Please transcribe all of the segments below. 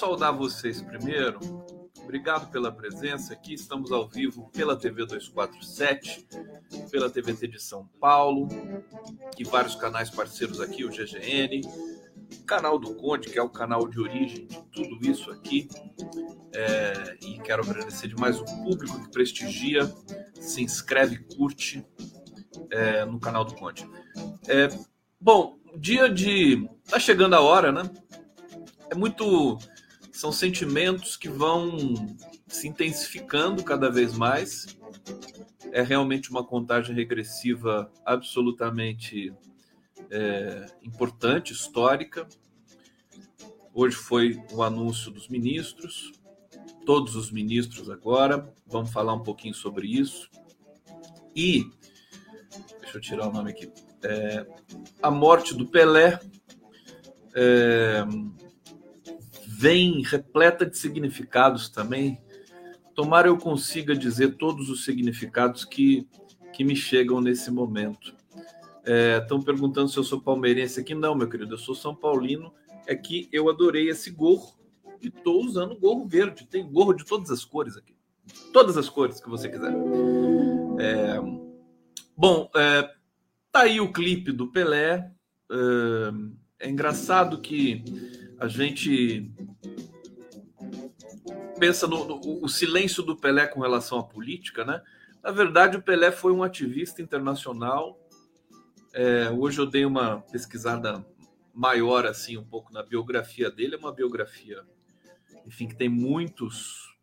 saudar vocês primeiro. Obrigado pela presença aqui. Estamos ao vivo pela TV 247, pela TVT de São Paulo e vários canais parceiros aqui, o GGN, o canal do Conde, que é o canal de origem de tudo isso aqui. É, e quero agradecer demais o público que prestigia, se inscreve, curte é, no canal do Conde. É, bom, dia de. Tá chegando a hora, né? É muito. São sentimentos que vão se intensificando cada vez mais. É realmente uma contagem regressiva absolutamente é, importante, histórica. Hoje foi o anúncio dos ministros, todos os ministros agora. Vamos falar um pouquinho sobre isso. E, deixa eu tirar o nome aqui. É, a morte do Pelé é, vem repleta de significados também. Tomara eu consiga dizer todos os significados que, que me chegam nesse momento. Estão é, perguntando se eu sou palmeirense aqui. Não, meu querido, eu sou São Paulino. É que eu adorei esse gorro e estou usando gorro verde. Tem gorro de todas as cores aqui. Todas as cores que você quiser. É, bom, é, tá aí o clipe do Pelé. É, é engraçado que a gente pensa no, no o silêncio do Pelé com relação à política, né? Na verdade, o Pelé foi um ativista internacional é, hoje eu dei uma pesquisada maior, assim, um pouco na biografia dele. É uma biografia, enfim, que tem muitos,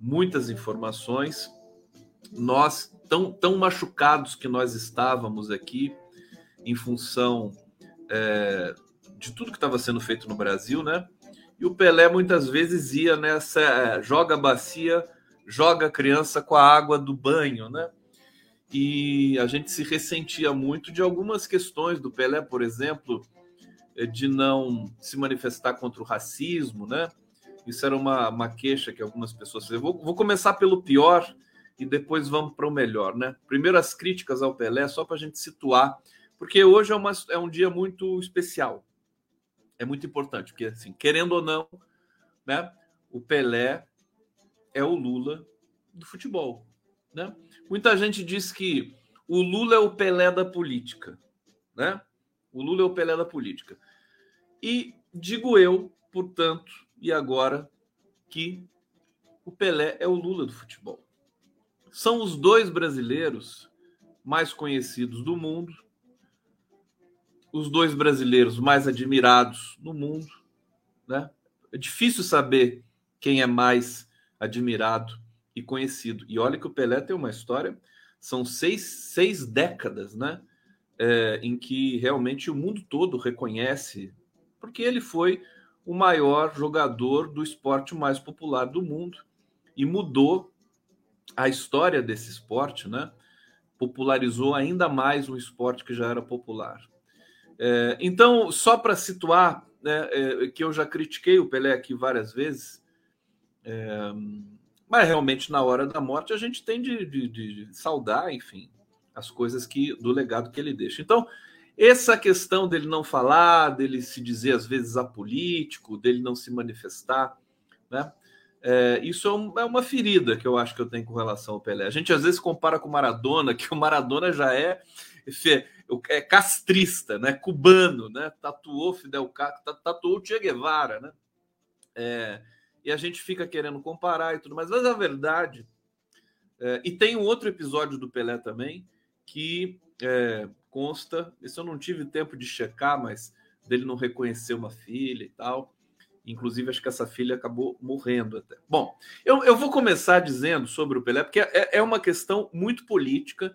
muitas informações. Nós, tão, tão machucados que nós estávamos aqui, em função é, de tudo que estava sendo feito no Brasil, né? E o Pelé muitas vezes ia nessa é, joga bacia, joga criança com a água do banho, né? e a gente se ressentia muito de algumas questões do Pelé, por exemplo, eh, de não se manifestar contra o racismo, né? Isso era uma, uma queixa que algumas pessoas faziam. Vou, vou começar pelo pior e depois vamos para o melhor, né? Primeiro as críticas ao Pelé, só para a gente situar, porque hoje é, uma, é um dia muito especial, é muito importante, porque assim, querendo ou não, né? O Pelé é o Lula do futebol, né? Muita gente diz que o Lula é o Pelé da política, né? O Lula é o Pelé da política. E digo eu, portanto, e agora, que o Pelé é o Lula do futebol. São os dois brasileiros mais conhecidos do mundo, os dois brasileiros mais admirados no mundo, né? É difícil saber quem é mais admirado e conhecido. E olha que o Pelé tem uma história, são seis, seis décadas, né? É, em que realmente o mundo todo reconhece, porque ele foi o maior jogador do esporte mais popular do mundo e mudou a história desse esporte, né? Popularizou ainda mais um esporte que já era popular. É, então, só para situar, né, é, que eu já critiquei o Pelé aqui várias vezes, é, mas realmente, na hora da morte, a gente tem de, de, de saudar, enfim, as coisas que do legado que ele deixa. Então, essa questão dele não falar, dele se dizer às vezes apolítico, dele não se manifestar, né? É, isso é, um, é, uma ferida que eu acho que eu tenho com relação ao Pelé. A gente às vezes compara com o Maradona, que o Maradona já é, é castrista, né? Cubano, né? Tatuou Fidel Castro, tatuou Che Guevara, né? É, e a gente fica querendo comparar e tudo mais. Mas a verdade. É, e tem um outro episódio do Pelé também que é, consta. Isso eu não tive tempo de checar, mas dele não reconhecer uma filha e tal. Inclusive, acho que essa filha acabou morrendo até. Bom, eu, eu vou começar dizendo sobre o Pelé, porque é, é uma questão muito política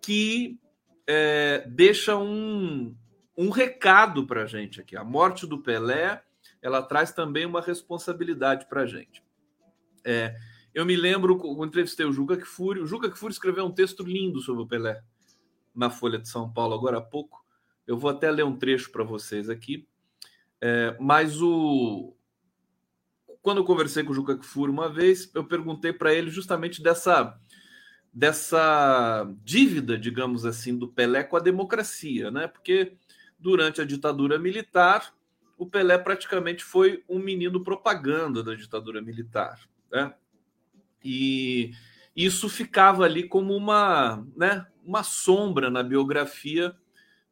que é, deixa um, um recado para a gente aqui. A morte do Pelé ela traz também uma responsabilidade para a gente. É, eu me lembro, quando entrevistei o Juca Kfouri, o Juca Kfouri escreveu um texto lindo sobre o Pelé na Folha de São Paulo agora há pouco. Eu vou até ler um trecho para vocês aqui. É, mas o quando eu conversei com o Juca Kfouri uma vez, eu perguntei para ele justamente dessa dessa dívida, digamos assim, do Pelé com a democracia, né? Porque durante a ditadura militar, o Pelé praticamente foi um menino propaganda da ditadura militar, né? E isso ficava ali como uma, né, uma sombra na biografia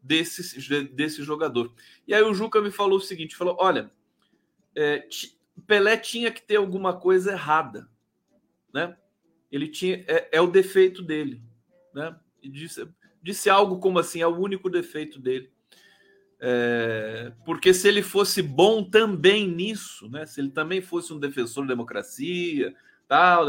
desse, desse jogador. E aí o Juca me falou o seguinte: falou, olha, é, Pelé tinha que ter alguma coisa errada, né? Ele tinha é, é o defeito dele, né? E disse, disse algo como assim, é o único defeito dele. É, porque se ele fosse bom também nisso, né? Se ele também fosse um defensor da democracia, tal,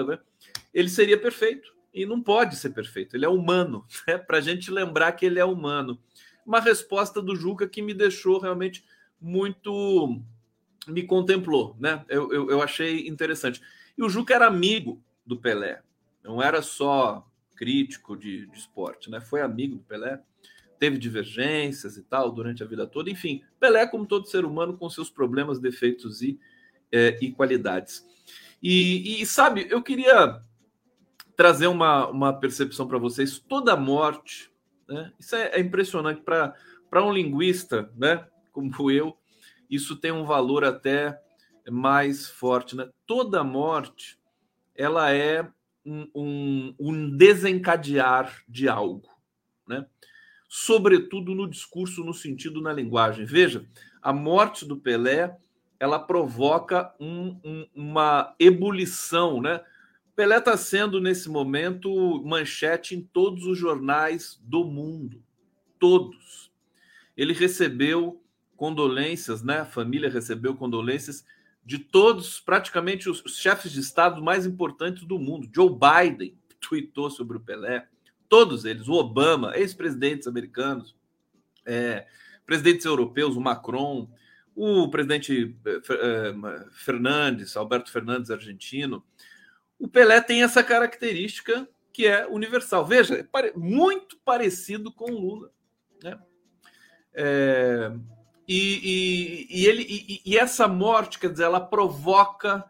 ele seria perfeito. E não pode ser perfeito, ele é humano, né? para a gente lembrar que ele é humano. Uma resposta do Juca que me deixou realmente muito. me contemplou, né? Eu, eu, eu achei interessante. E o Juca era amigo do Pelé, não era só crítico de, de esporte, né? Foi amigo do Pelé, teve divergências e tal durante a vida toda. Enfim, Pelé, como todo ser humano, com seus problemas, defeitos e, é, e qualidades. E, e, sabe, eu queria trazer uma, uma percepção para vocês. Toda morte, né? Isso é, é impressionante para um linguista, né? Como eu, isso tem um valor até mais forte, né? Toda morte, ela é um, um, desencadear de algo, né? Sobretudo no discurso, no sentido, na linguagem. Veja, a morte do Pelé ela provoca um, um, uma ebulição, né? Pelé está sendo, nesse momento, manchete em todos os jornais do mundo. Todos. Ele recebeu condolências, né? A família recebeu condolências de todos, praticamente os chefes de Estado mais importantes do mundo. Joe Biden tweetou sobre o Pelé. Todos eles. O Obama, ex-presidentes americanos, é, presidentes europeus, o Macron, o presidente eh, eh, Fernandes, Alberto Fernandes, argentino, o Pelé tem essa característica que é universal. Veja, é muito parecido com o Lula. Né? É, e, e, e, ele, e, e essa morte, quer dizer, ela provoca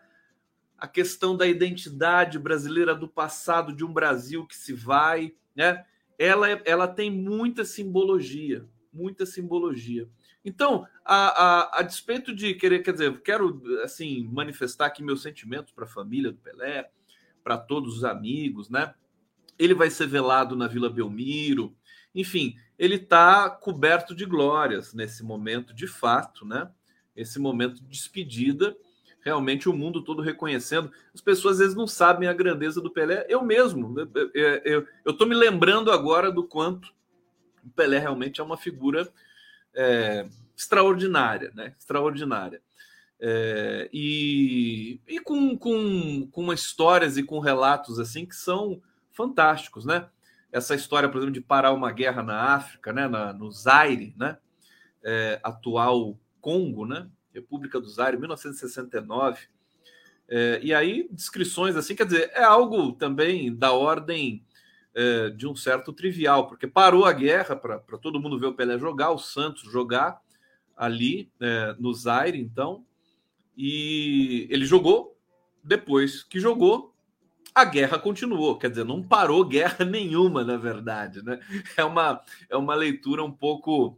a questão da identidade brasileira do passado, de um Brasil que se vai, né? Ela, ela tem muita simbologia, muita simbologia. Então, a, a, a, despeito de querer, quer dizer, quero assim manifestar aqui meus sentimentos para a família do Pelé, para todos os amigos, né? Ele vai ser velado na Vila Belmiro, enfim, ele está coberto de glórias nesse momento, de fato, né? Esse momento de despedida, realmente o mundo todo reconhecendo. As pessoas às vezes não sabem a grandeza do Pelé. Eu mesmo, eu estou me lembrando agora do quanto o Pelé realmente é uma figura é, extraordinária, né? Extraordinária. É, e e com, com, com histórias e com relatos assim que são fantásticos, né? Essa história, por exemplo, de parar uma guerra na África, né? Na, no Zaire, né? É, atual Congo, né? República do Zaire, 1969. É, e aí, descrições assim, quer dizer, é algo também da ordem é, de um certo trivial, porque parou a guerra para todo mundo ver o Pelé jogar, o Santos jogar ali é, no Zaire, então, e ele jogou. Depois que jogou, a guerra continuou. Quer dizer, não parou guerra nenhuma, na verdade, né? É uma, é uma leitura um pouco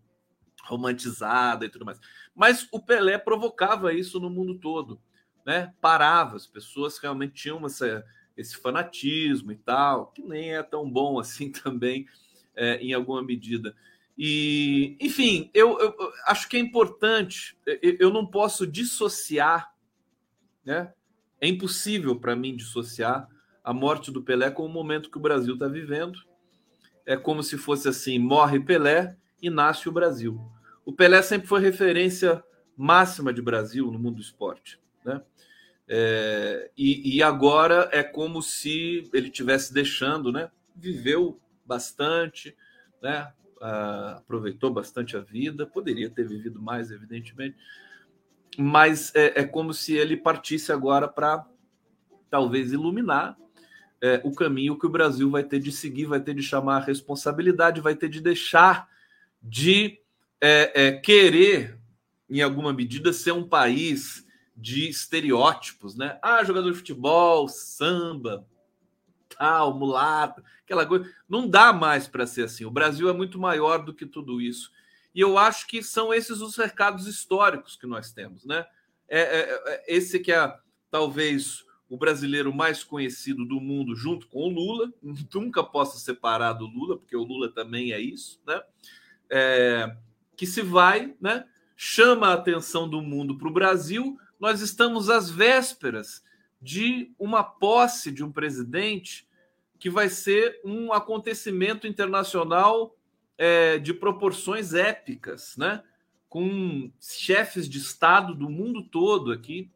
romantizada e tudo mais. Mas o Pelé provocava isso no mundo todo, né? Parava, as pessoas realmente tinham essa esse fanatismo e tal, que nem é tão bom assim também, é, em alguma medida. E, enfim, eu, eu, acho que é importante, eu, eu não posso dissociar, né? É impossível para mim dissociar a morte do Pelé com o momento que o Brasil está vivendo. É como se fosse assim: morre Pelé e nasce o Brasil. O Pelé sempre foi referência máxima de Brasil no mundo do esporte. Né? É, e, e, agora é como se ele tivesse deixando, né? Viveu bastante, né? Ah, aproveitou bastante a vida, poderia ter vivido mais, evidentemente, mas é, é como se ele partisse agora para talvez iluminar é, o caminho que o Brasil vai ter de seguir, vai ter de chamar a responsabilidade, vai ter de deixar de é, é, querer, em alguma medida, ser um país de estereótipos, né? Ah, jogador de futebol, samba, tal, mulato, aquela coisa. Não dá mais para ser assim. O Brasil é muito maior do que tudo isso. E eu acho que são esses os recados históricos que nós temos, né? É, é, é esse que é talvez o brasileiro mais conhecido do mundo, junto com o Lula. Nunca posso separar do Lula, porque o Lula também é isso, né? É, que se vai, né? Chama a atenção do mundo para o Brasil. Nós estamos às vésperas de uma posse de um presidente que vai ser um acontecimento internacional é, de proporções épicas, né? Com chefes de Estado do mundo todo aqui,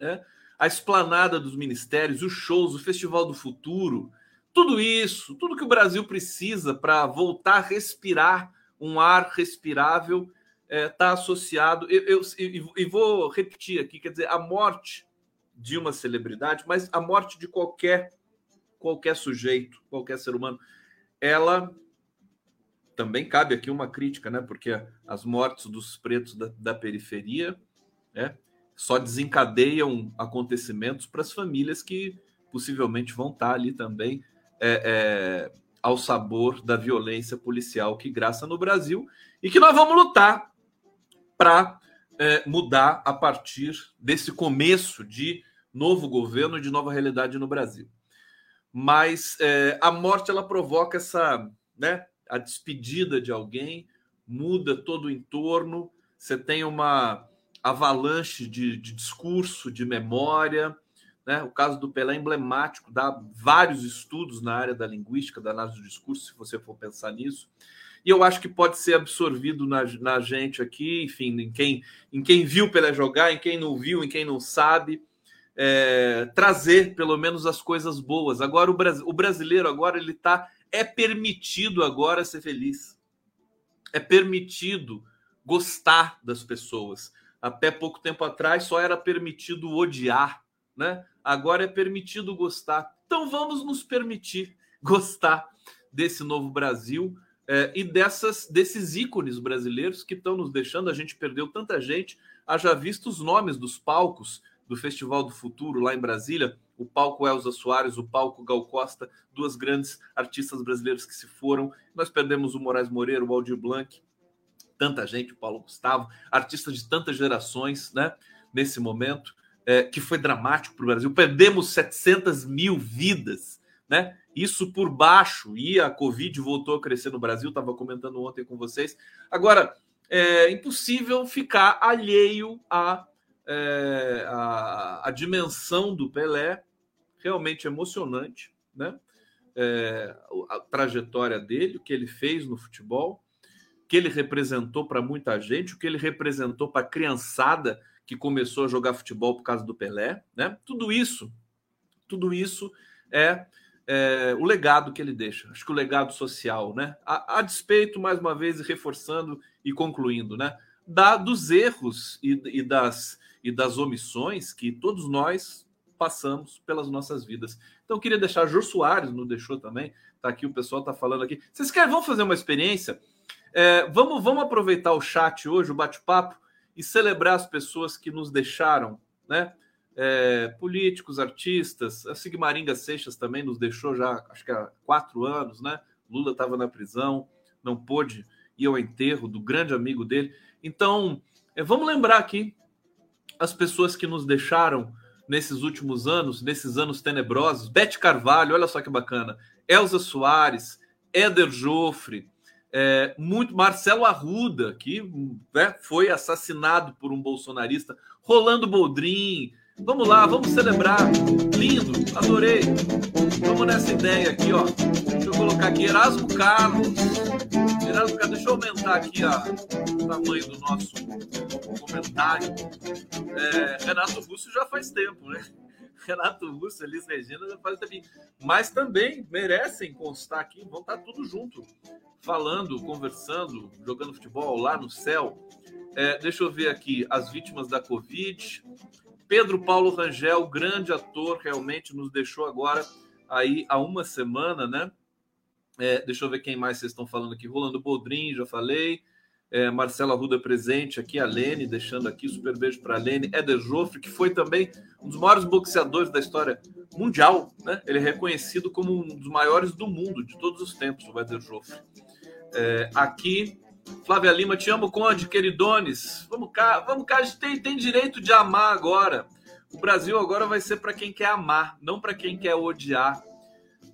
né? A esplanada dos ministérios, os shows, o Festival do Futuro, tudo isso, tudo que o Brasil precisa para voltar a respirar um ar respirável está é, tá associado. Eu, eu, e vou repetir aqui, quer dizer, a morte de uma celebridade, mas a morte de qualquer qualquer sujeito, qualquer ser humano, ela também cabe aqui uma crítica, né? Porque as mortes dos pretos da, da periferia, né? Só desencadeiam acontecimentos para as famílias que possivelmente vão estar ali também é, é, ao sabor da violência policial que graça no Brasil e que nós vamos lutar para é, mudar a partir desse começo de novo governo, de nova realidade no Brasil. Mas é, a morte ela provoca essa, né, a despedida de alguém, muda todo o entorno. Você tem uma avalanche de, de discurso, de memória. Né? O caso do Pelé é emblemático, dá vários estudos na área da linguística, da análise do discurso, se você for pensar nisso. E eu acho que pode ser absorvido na, na gente aqui, enfim, em quem, em quem viu Pelé jogar, em quem não viu, em quem não sabe é, trazer pelo menos as coisas boas. Agora o, o brasileiro agora ele tá é permitido agora ser feliz. É permitido gostar das pessoas. Até pouco tempo atrás só era permitido odiar, né? Agora é permitido gostar. Então vamos nos permitir gostar desse novo Brasil é, e dessas desses ícones brasileiros que estão nos deixando. A gente perdeu tanta gente. Haja visto os nomes dos palcos do Festival do Futuro lá em Brasília, o palco Elza Soares, o palco Gal Costa, duas grandes artistas brasileiros que se foram. Nós perdemos o Moraes Moreira, o Aldir Blanc, tanta gente, o Paulo Gustavo, artistas de tantas gerações, né? Nesse momento, é, que foi dramático para o Brasil. Perdemos 700 mil vidas, né? Isso por baixo, e a Covid voltou a crescer no Brasil, estava comentando ontem com vocês. Agora, é impossível ficar alheio a é, a, a, dimensão do Pelé, realmente emocionante, né? É, a trajetória dele, o que ele fez no futebol, que ele representou para muita gente, o que ele representou para a criançada que começou a jogar futebol por causa do Pelé, né? Tudo isso, tudo isso é, é o legado que ele deixa. Acho que o legado social, né? A, a despeito, mais uma vez, reforçando e concluindo, né? Da, dos erros e, e das e das omissões que todos nós passamos pelas nossas vidas. Então, queria deixar, Jô Soares não deixou também, tá aqui, o pessoal tá falando aqui. Vocês querem, vamos fazer uma experiência? É, vamos, vamos aproveitar o chat hoje, o bate-papo, e celebrar as pessoas que nos deixaram, né? É, políticos, artistas, a Sigmaringa Seixas também nos deixou já, acho que há quatro anos, né? Lula estava na prisão, não pôde ir ao enterro do grande amigo dele. Então, é, vamos lembrar aqui as pessoas que nos deixaram nesses últimos anos, nesses anos tenebrosos. Bete Carvalho, olha só que bacana. Elza Soares, Éder Joffre, é, muito Marcelo Arruda, que né, foi assassinado por um bolsonarista, Rolando Boldrin. Vamos lá, vamos celebrar. Lindo, adorei. Vamos nessa ideia aqui, ó. Deixa eu colocar aqui Erasmo Carlos. Erasmo Carlos, deixa eu aumentar aqui a, o tamanho do nosso comentário. É, Renato Russo já faz tempo, né? Renato Russo, Elis Regina faz tempo. Mas também merecem constar aqui, vão estar tudo junto, falando, conversando, jogando futebol lá no céu. É, deixa eu ver aqui as vítimas da Covid. Pedro Paulo Rangel, grande ator, realmente nos deixou agora aí há uma semana, né? É, deixa eu ver quem mais vocês estão falando aqui. Rolando Bodrin, já falei. É, Marcela Ruda presente aqui, a Lene, deixando aqui super beijo para a Lene. Éder Joffre, que foi também um dos maiores boxeadores da história mundial, né? Ele é reconhecido como um dos maiores do mundo, de todos os tempos, o Éder Joffre. É, aqui, Flávia Lima, te amo, Conde, queridones. Vamos cá, vamos cá, a gente tem, tem direito de amar agora. O Brasil agora vai ser para quem quer amar, não para quem quer odiar.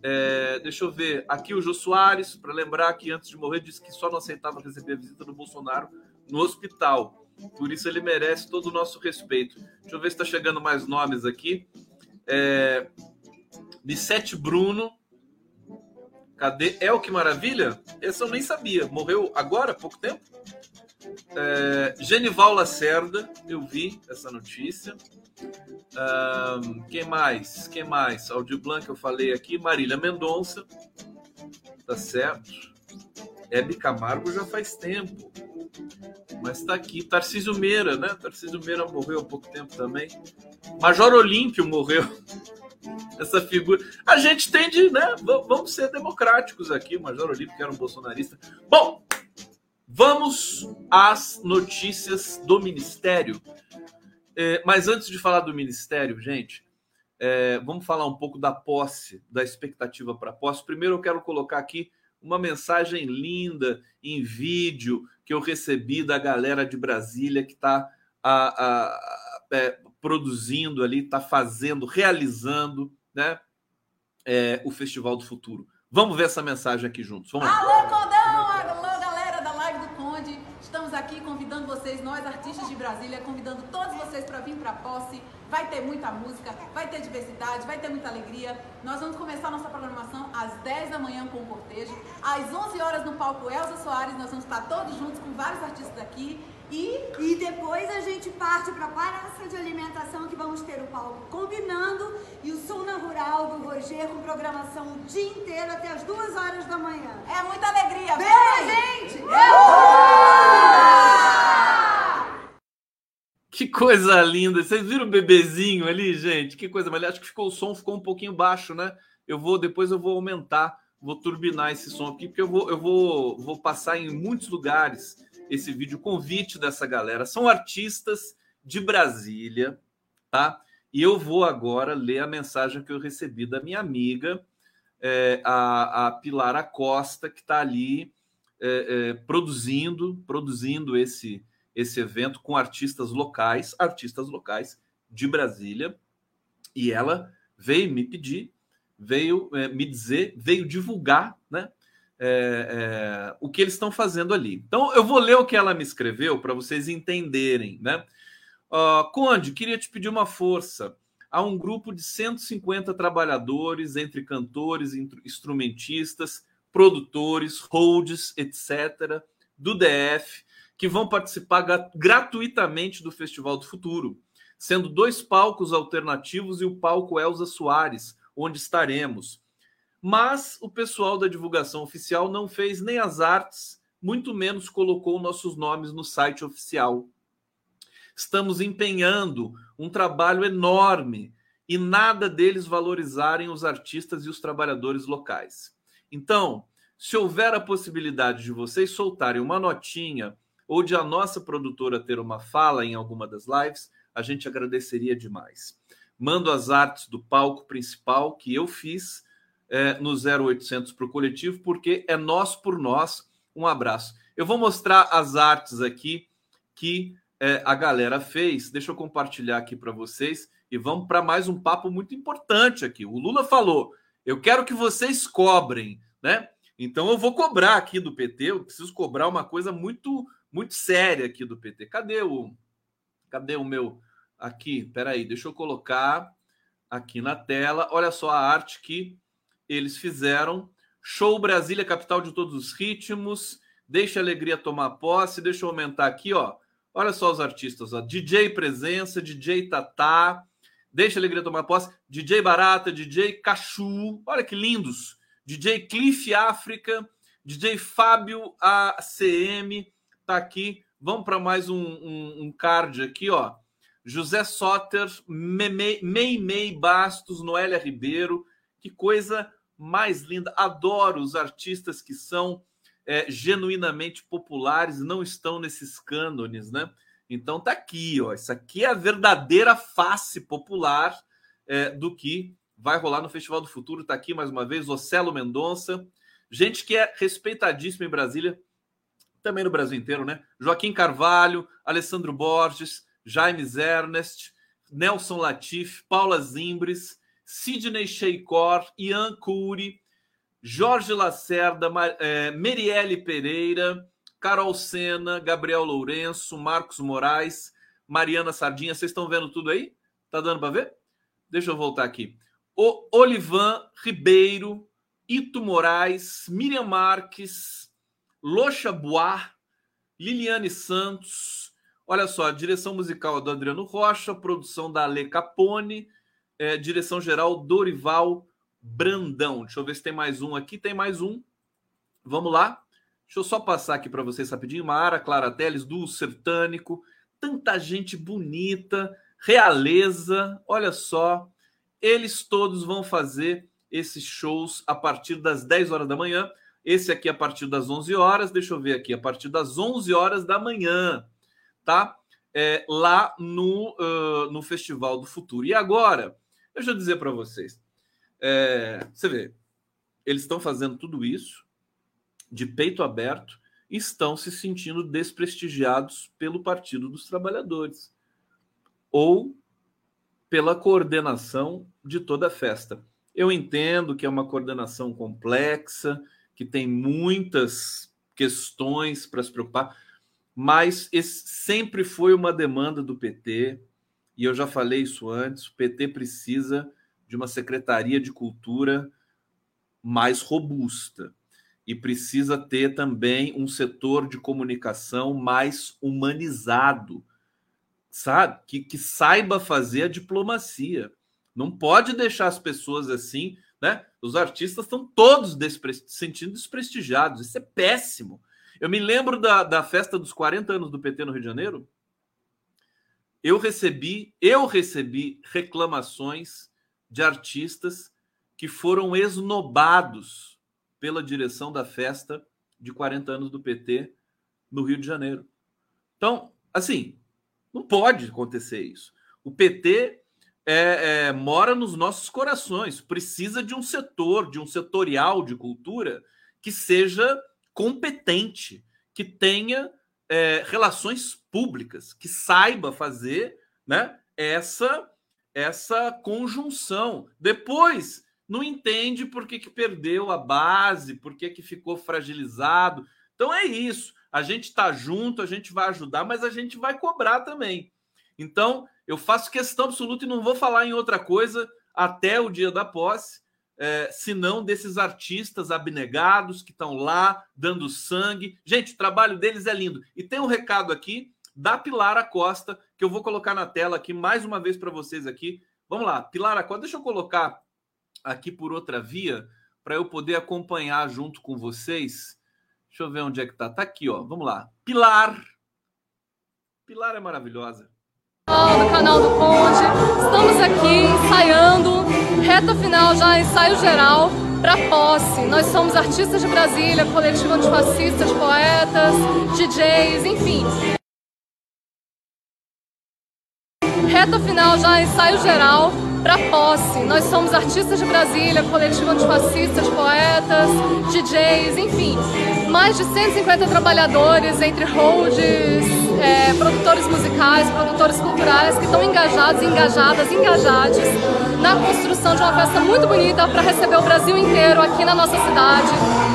É, deixa eu ver. Aqui o Jô Soares, para lembrar que antes de morrer, disse que só não aceitava receber a visita do Bolsonaro no hospital. Por isso ele merece todo o nosso respeito. Deixa eu ver se está chegando mais nomes aqui. É, Bissete Bruno. Cadê? É o que maravilha? Esse eu nem sabia. Morreu agora, pouco tempo? É, Genival Lacerda, eu vi essa notícia. Um, quem mais? Quem mais? Aldir Blanc, eu falei aqui. Marília Mendonça. Tá certo. Hebe Camargo já faz tempo. Mas tá aqui. Tarcísio Meira, né? Tarcísio Meira morreu há pouco tempo também. Major Olímpio morreu. Essa figura. A gente tem de, né? Vamos ser democráticos aqui. O Major Olímpio, que era um bolsonarista. Bom, vamos às notícias do Ministério. É, mas antes de falar do Ministério, gente, é, vamos falar um pouco da posse, da expectativa para a posse. Primeiro, eu quero colocar aqui uma mensagem linda em vídeo que eu recebi da galera de Brasília que está é, produzindo ali, está fazendo, realizando né, é, o Festival do Futuro. Vamos ver essa mensagem aqui juntos. Vamos lá. Alô, Condão! Alô, galera da Live do Conde. Estamos aqui convidando vocês, nós Brasília, convidando todos vocês para vir para a posse. Vai ter muita música, vai ter diversidade, vai ter muita alegria. Nós vamos começar nossa programação às 10 da manhã com o cortejo. Às 11 horas no palco Elza Soares, nós vamos estar todos juntos com vários artistas aqui. E, e depois a gente parte para a praça de alimentação que vamos ter o palco combinando e o som na rural do Roger com programação o dia inteiro até as duas horas da manhã. É muita alegria. Vem, gente! Que coisa linda! Vocês viram o bebezinho ali, gente? Que coisa, mas acho que ficou o som ficou um pouquinho baixo, né? Eu vou depois eu vou aumentar, vou turbinar esse som aqui porque eu vou eu vou vou passar em muitos lugares esse vídeo convite dessa galera. São artistas de Brasília, tá? E eu vou agora ler a mensagem que eu recebi da minha amiga, é, a, a Pilar Acosta, que está ali é, é, produzindo, produzindo esse, esse evento com artistas locais, artistas locais de Brasília. E ela veio me pedir, veio é, me dizer, veio divulgar, né? é, é, o que eles estão fazendo ali. Então, eu vou ler o que ela me escreveu para vocês entenderem, né? Uh, Conde, queria te pedir uma força. Há um grupo de 150 trabalhadores, entre cantores, instrumentistas, produtores, holds, etc., do DF, que vão participar gratuitamente do Festival do Futuro, sendo dois palcos alternativos e o palco Elza Soares, onde estaremos mas o pessoal da divulgação oficial não fez nem as artes, muito menos colocou nossos nomes no site oficial. Estamos empenhando um trabalho enorme e nada deles valorizarem os artistas e os trabalhadores locais. Então, se houver a possibilidade de vocês soltarem uma notinha ou de a nossa produtora ter uma fala em alguma das lives, a gente agradeceria demais. Mando as artes do palco principal que eu fiz é, no 0800 para o coletivo, porque é nós por nós. Um abraço. Eu vou mostrar as artes aqui que é, a galera fez. Deixa eu compartilhar aqui para vocês e vamos para mais um papo muito importante aqui. O Lula falou: eu quero que vocês cobrem, né? Então eu vou cobrar aqui do PT. Eu preciso cobrar uma coisa muito, muito séria aqui do PT. Cadê o, cadê o meu aqui? Peraí, deixa eu colocar aqui na tela. Olha só a arte que eles fizeram. Show Brasília, capital de todos os ritmos. Deixa a alegria tomar posse. Deixa eu aumentar aqui, ó. Olha só os artistas, ó. DJ Presença, DJ Tatá. Deixa a alegria tomar posse. DJ Barata, DJ Cachu. Olha que lindos. DJ Cliff África. DJ Fábio ACM. Tá aqui. Vamos para mais um, um, um, card aqui, ó. José Soter, Meimei Bastos, Noélia Ribeiro. Que coisa mais linda. Adoro os artistas que são é, genuinamente populares não estão nesses cânones, né? Então tá aqui, ó. Isso aqui é a verdadeira face popular é, do que vai rolar no Festival do Futuro. Tá aqui mais uma vez, Ocelo Mendonça, gente que é respeitadíssima em Brasília, também no Brasil inteiro, né? Joaquim Carvalho, Alessandro Borges, Jaime Ernest, Nelson Latif, Paula Zimbres, Sidney Sheikor, Ian Cury, Jorge Lacerda, é, Merielle Pereira, Carol Sena, Gabriel Lourenço, Marcos Moraes, Mariana Sardinha. Vocês estão vendo tudo aí? Tá dando para ver? Deixa eu voltar aqui. O Olivan Ribeiro, Ito Moraes, Miriam Marques, Locha Bois, Liliane Santos. Olha só, direção musical do Adriano Rocha, produção da Ale Capone, é, direção geral Dorival Brandão. Deixa eu ver se tem mais um aqui. Tem mais um. Vamos lá. Deixa eu só passar aqui para vocês rapidinho. Mara Clara Teles, do Sertânico. Tanta gente bonita, realeza. Olha só. Eles todos vão fazer esses shows a partir das 10 horas da manhã. Esse aqui a partir das 11 horas. Deixa eu ver aqui. A partir das 11 horas da manhã. Tá? É, lá no, uh, no Festival do Futuro. E agora, deixa eu dizer para vocês. É, você vê, eles estão fazendo tudo isso de peito aberto e estão se sentindo desprestigiados pelo Partido dos Trabalhadores ou pela coordenação de toda a festa. Eu entendo que é uma coordenação complexa, que tem muitas questões para se preocupar, mas sempre foi uma demanda do PT, e eu já falei isso antes: o PT precisa de uma secretaria de cultura mais robusta e precisa ter também um setor de comunicação mais humanizado, sabe? Que, que saiba fazer a diplomacia. Não pode deixar as pessoas assim, né? Os artistas estão todos despre sentindo desprestigiados. Isso é péssimo. Eu me lembro da, da festa dos 40 anos do PT no Rio de Janeiro. Eu recebi, eu recebi reclamações de artistas que foram esnobados pela direção da festa de 40 anos do PT no Rio de Janeiro. Então, assim, não pode acontecer isso. O PT é, é, mora nos nossos corações, precisa de um setor, de um setorial de cultura que seja competente, que tenha é, relações públicas, que saiba fazer né, essa essa conjunção. Depois, não entende por que, que perdeu a base, por que, que ficou fragilizado. Então é isso. A gente está junto, a gente vai ajudar, mas a gente vai cobrar também. Então, eu faço questão absoluta e não vou falar em outra coisa até o dia da posse, é, senão desses artistas abnegados que estão lá dando sangue. Gente, o trabalho deles é lindo. E tem um recado aqui da Pilara Costa, que eu vou colocar na tela aqui mais uma vez para vocês aqui. Vamos lá, Pilara Costa, deixa eu colocar aqui por outra via para eu poder acompanhar junto com vocês. Deixa eu ver onde é que tá. Tá aqui, ó. Vamos lá. Pilar. Pilar é maravilhosa. No canal do Conde, estamos aqui ensaiando, reta final já, ensaio geral para posse. Nós somos artistas de Brasília, coletivo antifascista de poetas, DJs, enfim. Reta final já, ensaio geral para posse. Nós somos artistas de Brasília, coletivo de poetas, DJs, enfim. Mais de 150 trabalhadores entre holds, é, produtores musicais, produtores culturais que estão engajados, engajadas, engajados na construção de uma festa muito bonita para receber o Brasil inteiro aqui na nossa cidade,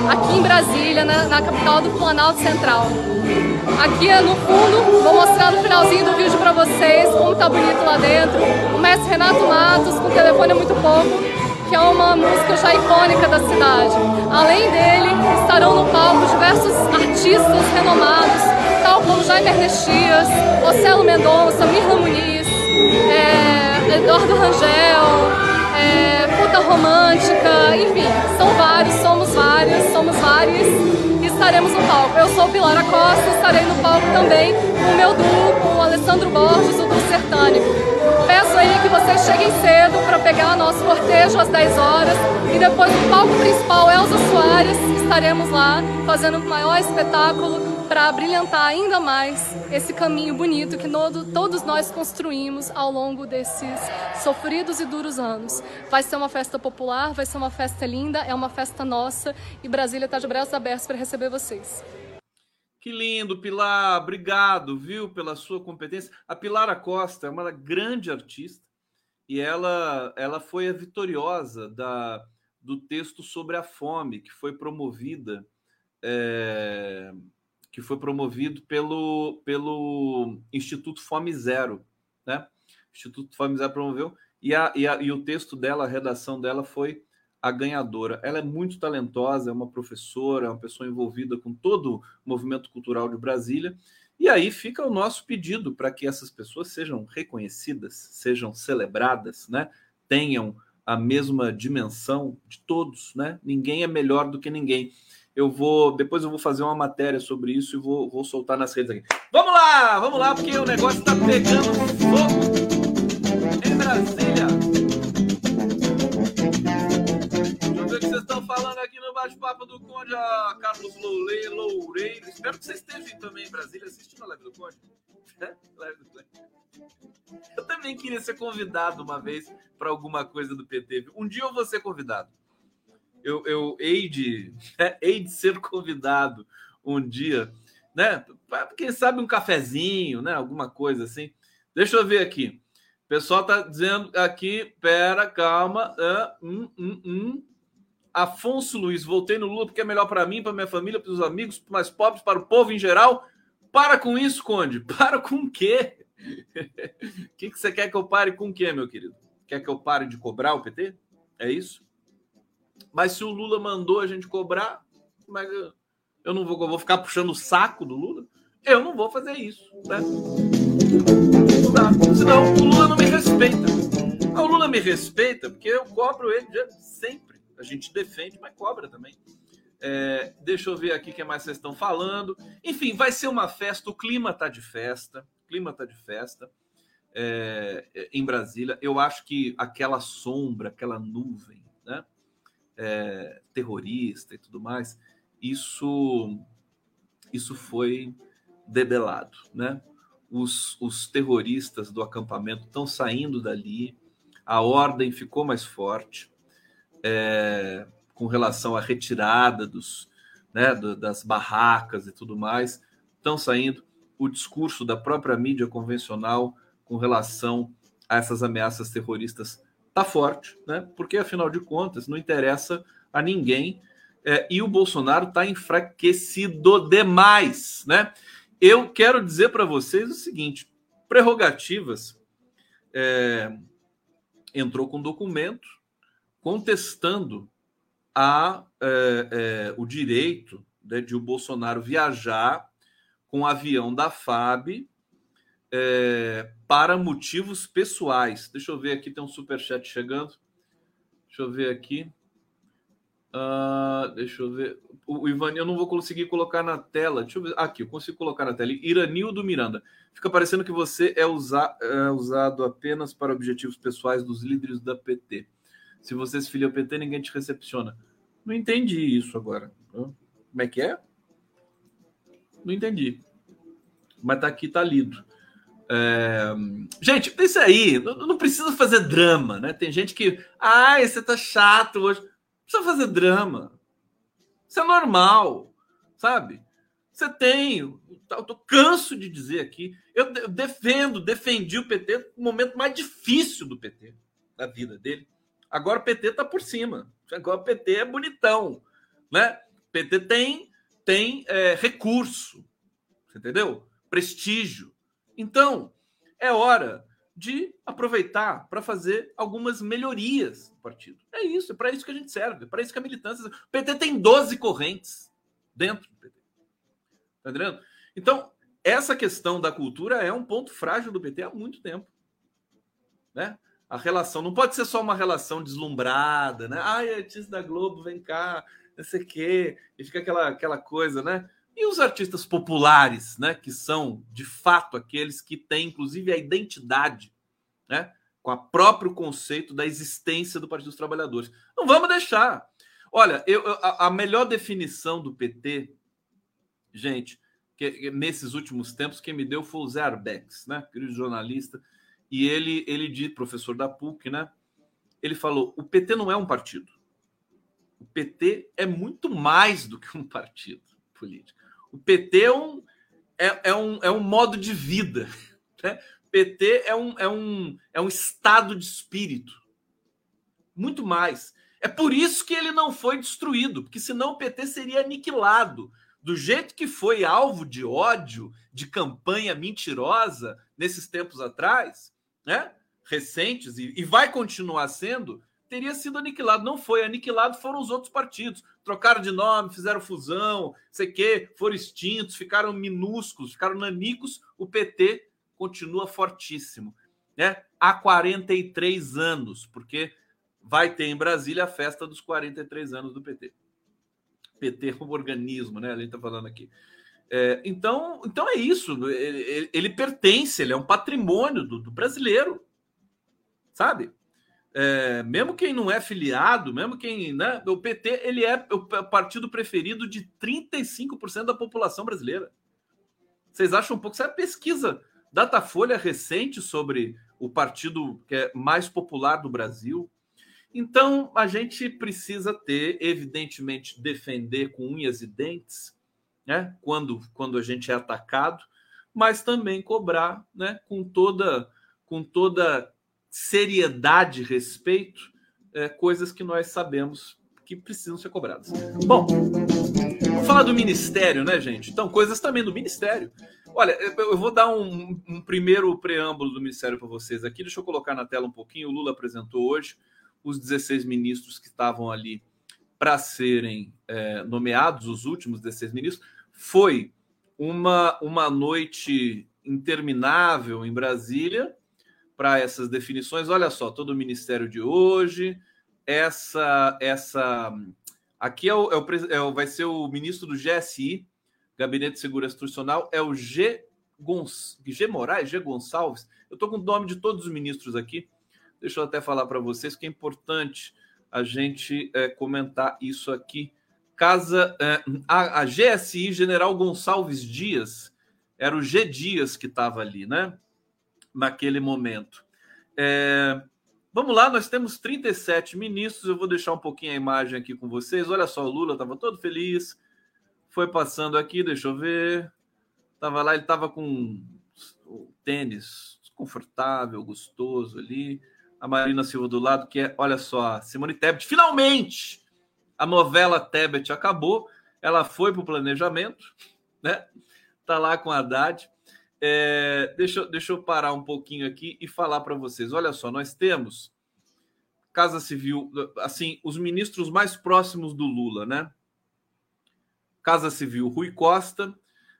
aqui em Brasília, na, na capital do Planalto Central. Aqui no fundo, vou mostrar no finalzinho do vídeo para vocês como tá bonito lá dentro. O mestre Renato Matos, com telefone muito pouco, que é uma música já icônica da cidade. Além dele, estarão no palco diversos artistas renomados, tal como Jaime Ernestias, Ocelo Mendonça, Mirla Muniz, é, Eduardo Rangel, é, Puta Romântica, enfim, são vários, somos vários, somos vários estaremos no palco. Eu sou Pilar Costa, estarei no palco também com o meu duo, com o Alessandro Borges, o do Sertânico. Peço aí que vocês cheguem cedo para pegar nosso cortejo às 10 horas e depois no palco principal Elza Soares estaremos lá fazendo o maior espetáculo para brilhantar ainda mais esse caminho bonito que todos nós construímos ao longo desses sofridos e duros anos. Vai ser uma festa popular, vai ser uma festa linda, é uma festa nossa e Brasília está de braços abertos para receber vocês. Que lindo, Pilar. Obrigado, viu, pela sua competência. A Pilar Acosta é uma grande artista e ela, ela foi a vitoriosa da, do texto sobre a fome que foi promovida é, que foi promovido pelo, pelo Instituto Fome Zero, né? Instituto Fome Zero promoveu e, a, e, a, e o texto dela, a redação dela foi a ganhadora. Ela é muito talentosa, é uma professora, é uma pessoa envolvida com todo o movimento cultural de Brasília. E aí fica o nosso pedido para que essas pessoas sejam reconhecidas, sejam celebradas, né? Tenham a mesma dimensão de todos, né? Ninguém é melhor do que ninguém eu vou. Depois eu vou fazer uma matéria sobre isso e vou, vou soltar nas redes aqui. Vamos lá, vamos lá, porque o negócio está pegando fogo em Brasília. Deixa eu ver o que vocês estão falando aqui no bate-papo do Conde, a Carlos Loule, Loureiro. Espero que vocês estejam também em Brasília assistindo a live do Conde. É? Live do Conde. Eu também queria ser convidado uma vez para alguma coisa do PT. Um dia eu vou ser convidado eu, eu hei, de, é, hei de ser convidado um dia, né? Quem sabe um cafezinho, né? Alguma coisa assim. Deixa eu ver aqui. O pessoal tá dizendo aqui, pera, calma. Uh. Afonso Luiz, voltei no Lula porque é melhor para mim, para minha família, para os amigos, mais pobres, para o povo em geral. Para com isso, Conde. Para com o quê? O que, que você quer que eu pare com o quê, meu querido? Quer que eu pare de cobrar o PT? É isso? Mas se o Lula mandou a gente cobrar, eu não vou, eu vou ficar puxando o saco do Lula. Eu não vou fazer isso, né? Não Senão o Lula não me respeita. O Lula me respeita porque eu cobro ele sempre. A gente defende, mas cobra também. É, deixa eu ver aqui o que mais vocês estão falando. Enfim, vai ser uma festa. O clima tá de festa. O clima tá de festa é, em Brasília. Eu acho que aquela sombra, aquela nuvem, né? É, terrorista e tudo mais, isso, isso foi debelado, né? Os, os terroristas do acampamento estão saindo dali, a ordem ficou mais forte é, com relação à retirada dos, né, das barracas e tudo mais, estão saindo. O discurso da própria mídia convencional com relação a essas ameaças terroristas tá forte, né? Porque afinal de contas não interessa a ninguém é, e o Bolsonaro está enfraquecido demais, né? Eu quero dizer para vocês o seguinte: prerrogativas é, entrou com documento contestando a, é, é o direito né, de o Bolsonaro viajar com o avião da FAB é, para motivos pessoais. Deixa eu ver aqui, tem um super chat chegando. Deixa eu ver aqui. Uh, deixa eu ver. O, Ivan, eu não vou conseguir colocar na tela. Deixa eu ver. Aqui, eu consigo colocar na tela. Iranildo Miranda. Fica parecendo que você é, usa, é usado apenas para objetivos pessoais dos líderes da PT. Se você se filia ao PT, ninguém te recepciona. Não entendi isso agora. Como é que é? Não entendi. Mas tá aqui, tá lido. É... Gente, isso aí, não, precisa fazer drama, né? Tem gente que, ai, você tá chato hoje. Não precisa fazer drama. Isso é normal, sabe? Você tem, eu tô canso de dizer aqui, eu defendo, defendi o PT no momento mais difícil do PT, da vida dele. Agora o PT tá por cima. Agora o PT é bonitão, né? O PT tem, tem é, recurso, entendeu? Prestígio. Então, é hora de aproveitar para fazer algumas melhorias no partido. É isso, é para isso que a gente serve, é para isso que a militância. O PT tem 12 correntes dentro do PT. Tá entendendo? Então, essa questão da cultura é um ponto frágil do PT há muito tempo. Né? A relação não pode ser só uma relação deslumbrada, né? Ai, artista da Globo, vem cá, não sei o quê. E fica aquela, aquela coisa, né? E os artistas populares, né, que são de fato aqueles que têm, inclusive, a identidade, né? com o próprio conceito da existência do Partido dos Trabalhadores. Não vamos deixar. Olha, eu, a, a melhor definição do PT, gente, que, nesses últimos tempos, quem me deu foi o Zé Arbex, né? Querido jornalista. E ele, ele disse, professor da PUC, né? Ele falou: o PT não é um partido. O PT é muito mais do que um partido político. O PT é um, é, é um, é um modo de vida. Né? PT é um, é, um, é um estado de espírito. Muito mais. É por isso que ele não foi destruído, porque senão o PT seria aniquilado. Do jeito que foi alvo de ódio, de campanha mentirosa nesses tempos atrás, né? recentes, e, e vai continuar sendo, teria sido aniquilado. Não foi aniquilado, foram os outros partidos. Trocaram de nome, fizeram fusão, sei que, foram extintos, ficaram minúsculos, ficaram nanicos. O PT continua fortíssimo, né? Há 43 anos, porque vai ter em Brasília a festa dos 43 anos do PT. PT é um organismo, né? A gente está falando aqui. É, então, então é isso. Ele, ele, pertence, ele é um patrimônio do, do brasileiro, sabe? É, mesmo quem não é filiado, mesmo quem, né? O PT ele é o partido preferido de 35% da população brasileira. Vocês acham um pouco? Isso é pesquisa Datafolha recente sobre o partido que é mais popular do Brasil. Então, a gente precisa ter, evidentemente, defender com unhas e dentes, né? Quando, quando a gente é atacado, mas também cobrar, né? Com toda, com toda seriedade respeito, é, coisas que nós sabemos que precisam ser cobradas. Bom, vamos falar do ministério, né, gente? Então, coisas também do ministério. Olha, eu vou dar um, um primeiro preâmbulo do ministério para vocês aqui. Deixa eu colocar na tela um pouquinho. O Lula apresentou hoje os 16 ministros que estavam ali para serem é, nomeados, os últimos 16 ministros, foi uma, uma noite interminável em Brasília para essas definições. Olha só, todo o ministério de hoje, essa essa aqui é o, é o, é o vai ser o ministro do GSI, Gabinete de Segurança Institucional, é o G, Gonç... G Moraes, G Gonçalves. Eu estou com o nome de todos os ministros aqui. Deixa eu até falar para vocês que é importante a gente é, comentar isso aqui. Casa é, a, a, GSI General Gonçalves Dias era o G Dias que estava ali, né? Naquele momento. É, vamos lá, nós temos 37 ministros. Eu vou deixar um pouquinho a imagem aqui com vocês. Olha só, o Lula estava todo feliz, foi passando aqui, deixa eu ver. Tava lá, ele tava com tênis confortável, gostoso ali a Marina Silva do lado, que é, olha só, Simone Tebet. Finalmente a novela Tebet acabou, ela foi para o planejamento, né? Tá lá com a Haddad. É, deixa, deixa eu parar um pouquinho aqui e falar para vocês. Olha só, nós temos Casa Civil, assim, os ministros mais próximos do Lula, né? Casa Civil, Rui Costa,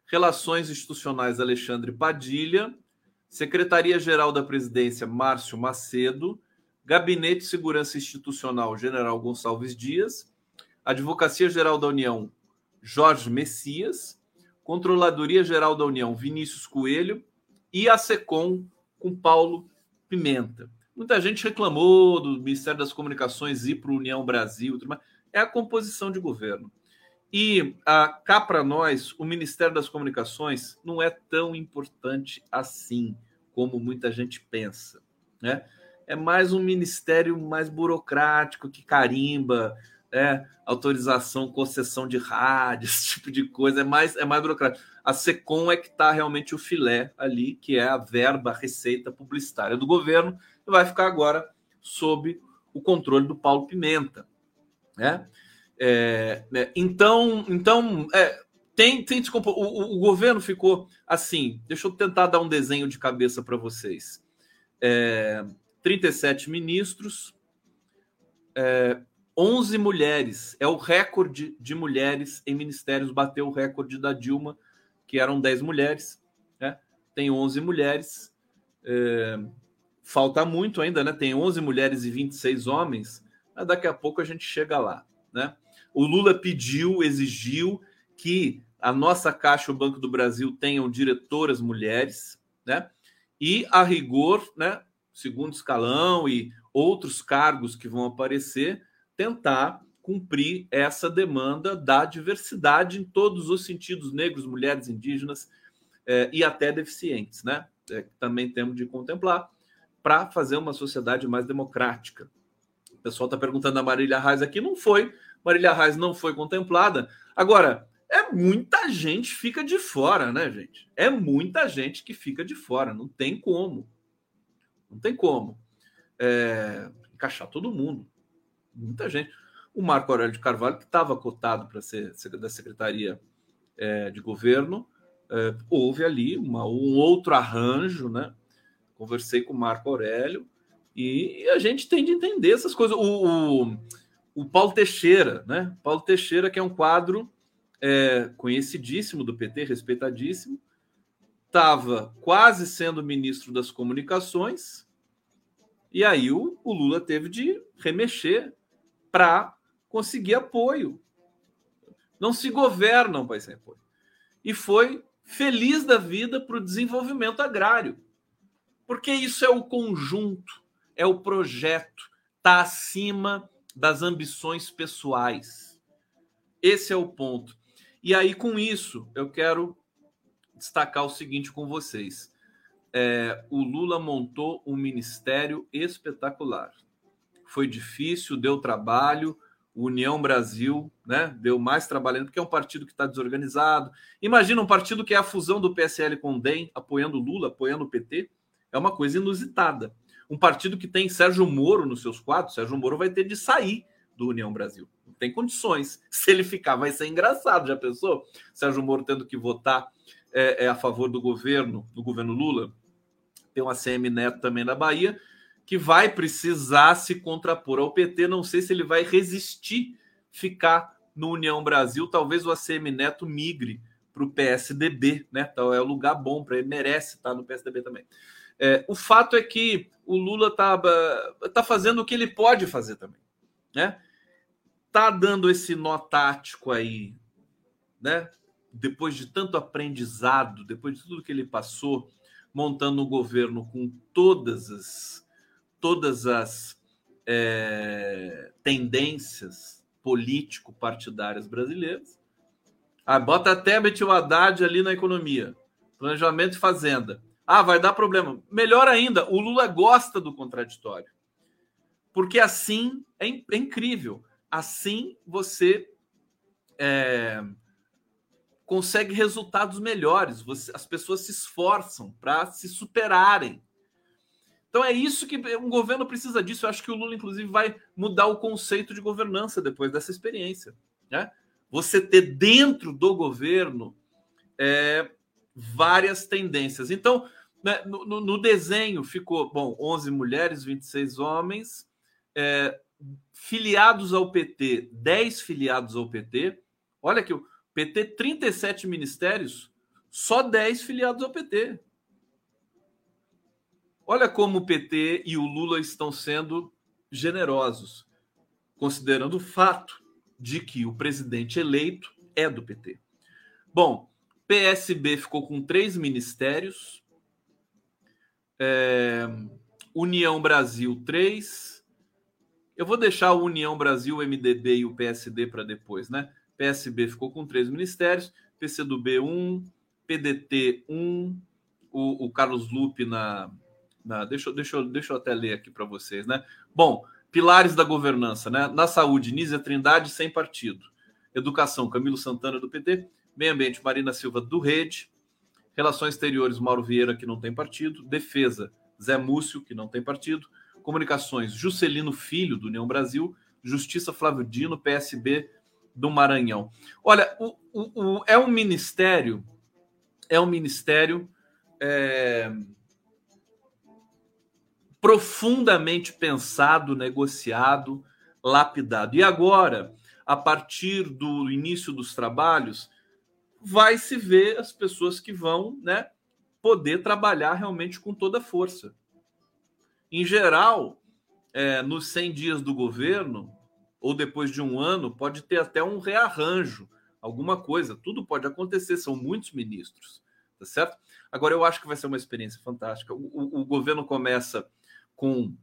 Relações Institucionais, Alexandre Padilha, Secretaria-Geral da Presidência, Márcio Macedo, Gabinete de Segurança Institucional, General Gonçalves Dias, Advocacia Geral da União, Jorge Messias, Controladoria Geral da União, Vinícius Coelho e a SECOM com Paulo Pimenta. Muita gente reclamou do Ministério das Comunicações ir para o União Brasil, é a composição de governo. E ah, cá para nós, o Ministério das Comunicações não é tão importante assim como muita gente pensa, né? É mais um ministério mais burocrático que carimba, é, autorização, concessão de rádio, esse tipo de coisa, é mais, é mais burocrático. A SECOM é que está realmente o filé ali, que é a verba, a receita publicitária do governo, e vai ficar agora sob o controle do Paulo Pimenta. Né? É, né? Então, então é, tem, tem o, o, governo ficou assim. Deixa eu tentar dar um desenho de cabeça para vocês. É, 37 ministros, é, 11 mulheres. É o recorde de mulheres em ministérios. Bateu o recorde da Dilma, que eram 10 mulheres. Né? Tem 11 mulheres. É, falta muito ainda, né? Tem 11 mulheres e 26 homens. Mas daqui a pouco a gente chega lá, né? O Lula pediu, exigiu que a nossa Caixa o Banco do Brasil tenham diretoras mulheres, né? E a rigor, né? segundo escalão e outros cargos que vão aparecer, tentar cumprir essa demanda da diversidade em todos os sentidos, negros, mulheres, indígenas é, e até deficientes, né? É, também temos de contemplar para fazer uma sociedade mais democrática. O pessoal está perguntando a Marília Reis aqui, não foi. Marília Reis não foi contemplada. Agora, é muita gente fica de fora, né, gente? É muita gente que fica de fora, não tem como. Não tem como. É, encaixar todo mundo. Muita gente. O Marco Aurélio de Carvalho, que estava cotado para ser da Secretaria é, de Governo, é, houve ali uma, um outro arranjo, né? Conversei com o Marco Aurélio e a gente tem de entender essas coisas. O, o, o Paulo Teixeira, né? Paulo Teixeira, que é um quadro é, conhecidíssimo do PT, respeitadíssimo, estava quase sendo ministro das comunicações, e aí o, o Lula teve de remexer para conseguir apoio. Não se governa um país sem apoio. E foi feliz da vida para o desenvolvimento agrário. Porque isso é o conjunto, é o projeto, está acima das ambições pessoais. Esse é o ponto. E aí, com isso, eu quero destacar o seguinte com vocês. É, o Lula montou um ministério espetacular. Foi difícil, deu trabalho. União Brasil né, deu mais trabalho, porque é um partido que está desorganizado. Imagina um partido que é a fusão do PSL com o DEM, apoiando Lula, apoiando o PT. É uma coisa inusitada. Um partido que tem Sérgio Moro nos seus quadros, Sérgio Moro vai ter de sair do União Brasil. Não tem condições. Se ele ficar, vai ser engraçado. Já pensou? Sérgio Moro tendo que votar é, é a favor do governo, do governo Lula. Tem uma CM Neto também na Bahia, que vai precisar se contrapor ao PT. Não sei se ele vai resistir ficar no União Brasil. Talvez o ACM Neto migre para o PSDB, né? Então é um lugar bom para ele, merece estar no PSDB também. É, o fato é que o Lula está tá fazendo o que ele pode fazer também né? Tá dando esse nó tático aí, né? Depois de tanto aprendizado, depois de tudo que ele passou, montando um governo com todas as todas as é, tendências político-partidárias brasileiras. Ah, bota até Betil Haddad ali na economia, planejamento e fazenda. Ah, vai dar problema. Melhor ainda, o Lula gosta do contraditório. Porque assim é, é incrível. Assim você é, consegue resultados melhores. Você, as pessoas se esforçam para se superarem. Então é isso que um governo precisa disso. Eu acho que o Lula, inclusive, vai mudar o conceito de governança depois dessa experiência. Né? Você ter dentro do governo é, várias tendências. Então, né, no, no, desenho ficou, bom, 11 mulheres, 26 homens, é, filiados ao PT, 10 filiados ao PT. Olha aqui, o PT, 37 ministérios, só 10 filiados ao PT. Olha como o PT e o Lula estão sendo generosos, considerando o fato de que o presidente eleito é do PT. Bom, PSB ficou com três ministérios, é, União Brasil, três, eu vou deixar o União Brasil, o MDB e o PSD para depois, né? PSB ficou com três ministérios, PCdoB um, PDT um, o, o Carlos Lupe na, na deixa, deixa, deixa eu até ler aqui para vocês, né? Bom, pilares da governança, né? Na saúde, Nízia Trindade sem partido. Educação, Camilo Santana do PT. Meio ambiente, Marina Silva do Rede. Relações exteriores, Mauro Vieira, que não tem partido. Defesa, Zé Múcio, que não tem partido. Comunicações, Juscelino Filho, do União Brasil, Justiça Flávio Dino, PSB do Maranhão. Olha, o, o, o é um ministério, é um ministério é, profundamente pensado, negociado, lapidado. E agora, a partir do início dos trabalhos, vai se ver as pessoas que vão né, poder trabalhar realmente com toda a força. Em geral, é, nos 100 dias do governo, ou depois de um ano, pode ter até um rearranjo, alguma coisa. Tudo pode acontecer, são muitos ministros, tá certo? Agora, eu acho que vai ser uma experiência fantástica. O, o, o governo começa com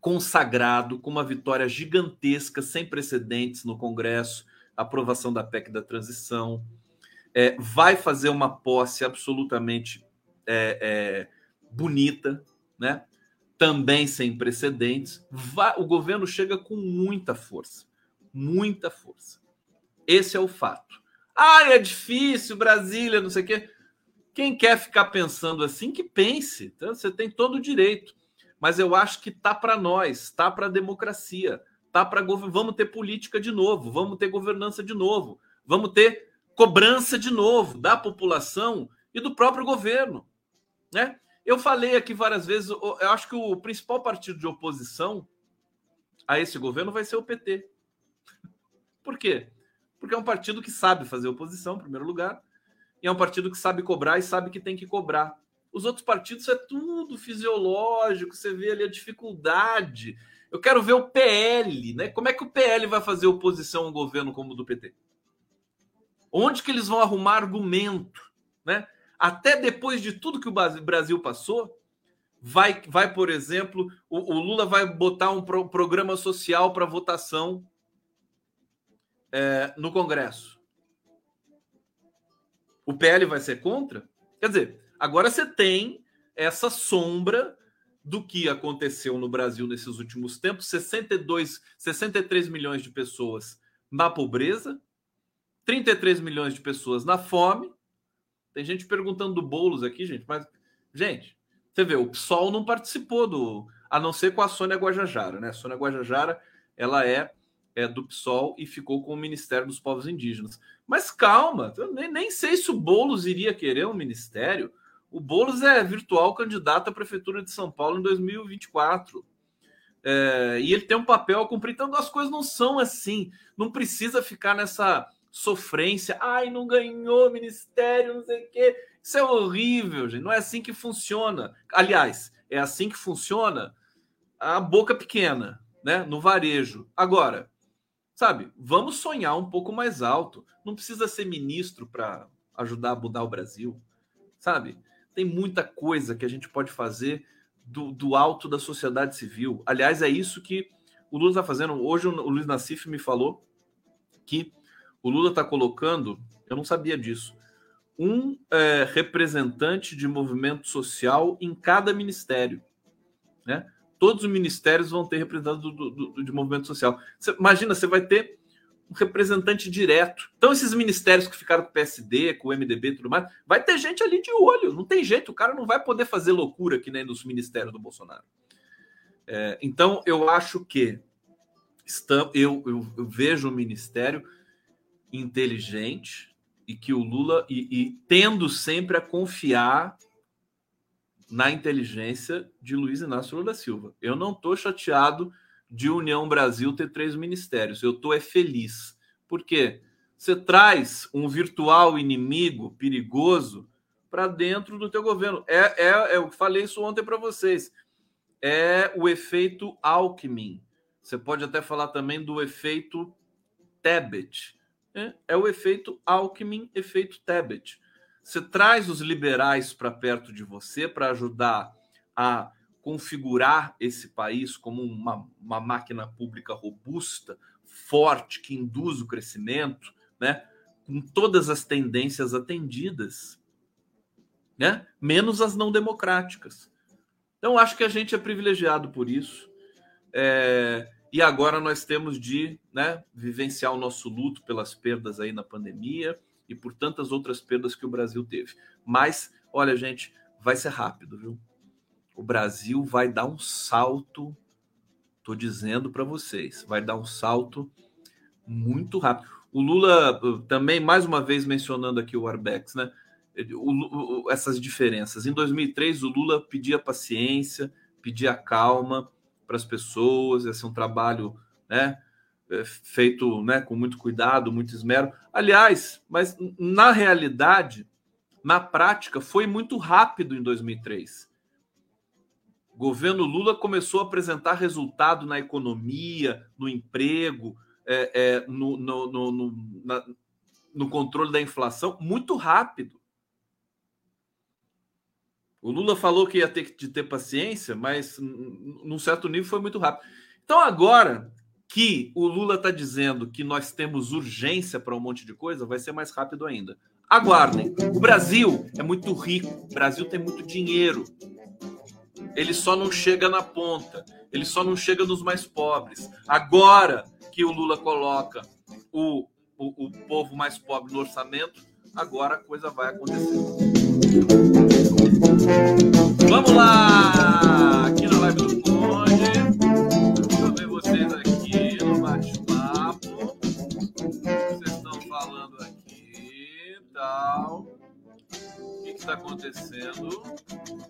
consagrado, com uma vitória gigantesca, sem precedentes no Congresso, aprovação da PEC da transição, é, vai fazer uma posse absolutamente é, é, bonita, né? também sem precedentes. Vai, o governo chega com muita força, muita força. Esse é o fato. Ah, é difícil, Brasília, não sei o quê. Quem quer ficar pensando assim, que pense. Então, você tem todo o direito. Mas eu acho que tá para nós, tá para a democracia, tá para vamos ter política de novo, vamos ter governança de novo, vamos ter cobrança de novo da população e do próprio governo, né? Eu falei aqui várias vezes, eu acho que o principal partido de oposição a esse governo vai ser o PT. Por quê? Porque é um partido que sabe fazer oposição, em primeiro lugar, e é um partido que sabe cobrar e sabe que tem que cobrar. Os outros partidos é tudo fisiológico, você vê ali a dificuldade. Eu quero ver o PL, né? Como é que o PL vai fazer oposição a um governo como o do PT? Onde que eles vão arrumar argumento, né? Até depois de tudo que o Brasil passou, vai, vai por exemplo, o, o Lula vai botar um pro, programa social para votação é, no Congresso. O PL vai ser contra? Quer dizer, agora você tem essa sombra do que aconteceu no Brasil nesses últimos tempos: 62, 63 milhões de pessoas na pobreza, 33 milhões de pessoas na fome. Tem gente perguntando do Boulos aqui, gente, mas, gente, você vê, o PSOL não participou do. A não ser com a Sônia Guajajara, né? A Sônia Guajajara, ela é é, do PSOL e ficou com o Ministério dos Povos Indígenas. Mas calma, nem, nem sei se o Boulos iria querer um ministério. O Boulos é virtual candidato à Prefeitura de São Paulo em 2024. É, e ele tem um papel a cumprir. Então as coisas não são assim. Não precisa ficar nessa sofrência. Ai, não ganhou ministério, não sei o quê. Isso é horrível, gente. Não é assim que funciona. Aliás, é assim que funciona a boca pequena, né? No varejo. Agora, Sabe, vamos sonhar um pouco mais alto. Não precisa ser ministro para ajudar a mudar o Brasil. Sabe, tem muita coisa que a gente pode fazer do, do alto da sociedade civil. Aliás, é isso que o Lula está fazendo. Hoje o Luiz Nassif me falou que o Lula está colocando, eu não sabia disso, um é, representante de movimento social em cada ministério. Né? todos os ministérios vão ter representante do, do, do, de movimento social. Você, imagina, você vai ter representante direto. Então, esses ministérios que ficaram com o PSD, com o MDB e tudo mais, vai ter gente ali de olho. Não tem jeito, o cara não vai poder fazer loucura que nem nos ministérios do Bolsonaro. É, então, eu acho que estamos, eu, eu, eu, vejo o ministério inteligente e que o Lula, e, e tendo sempre a confiar na inteligência de Luiz Inácio Lula Silva. Eu não estou chateado de União Brasil ter três ministérios. Eu estou é feliz. Por quê? Você traz um virtual inimigo perigoso para dentro do teu governo. É, é, é, eu falei isso ontem para vocês. É o efeito Alckmin. Você pode até falar também do efeito Tebet. É, é o efeito Alckmin, efeito Tebet. Você traz os liberais para perto de você para ajudar a configurar esse país como uma, uma máquina pública robusta, forte, que induz o crescimento, né? com todas as tendências atendidas, né? menos as não democráticas. Então, acho que a gente é privilegiado por isso. É... E agora nós temos de né, vivenciar o nosso luto pelas perdas aí na pandemia e por tantas outras perdas que o Brasil teve. Mas, olha, gente, vai ser rápido, viu? O Brasil vai dar um salto, tô dizendo para vocês, vai dar um salto muito rápido. O Lula também, mais uma vez mencionando aqui o Arbex, né? O, o, essas diferenças. Em 2003, o Lula pedia paciência, pedia calma para as pessoas, ia ser um trabalho né, é, feito né, com muito cuidado, muito esmero. Aliás, mas na realidade, na prática, foi muito rápido em 2003. Governo Lula começou a apresentar resultado na economia, no emprego, é, é, no, no, no, na, no controle da inflação muito rápido. O Lula falou que ia ter que ter paciência, mas num certo nível foi muito rápido. Então agora que o Lula está dizendo que nós temos urgência para um monte de coisa, vai ser mais rápido ainda. Aguardem. O Brasil é muito rico, o Brasil tem muito dinheiro. Ele só não chega na ponta, ele só não chega nos mais pobres. Agora que o Lula coloca o, o, o povo mais pobre no orçamento, agora a coisa vai acontecer. Vamos lá! Está acontecendo?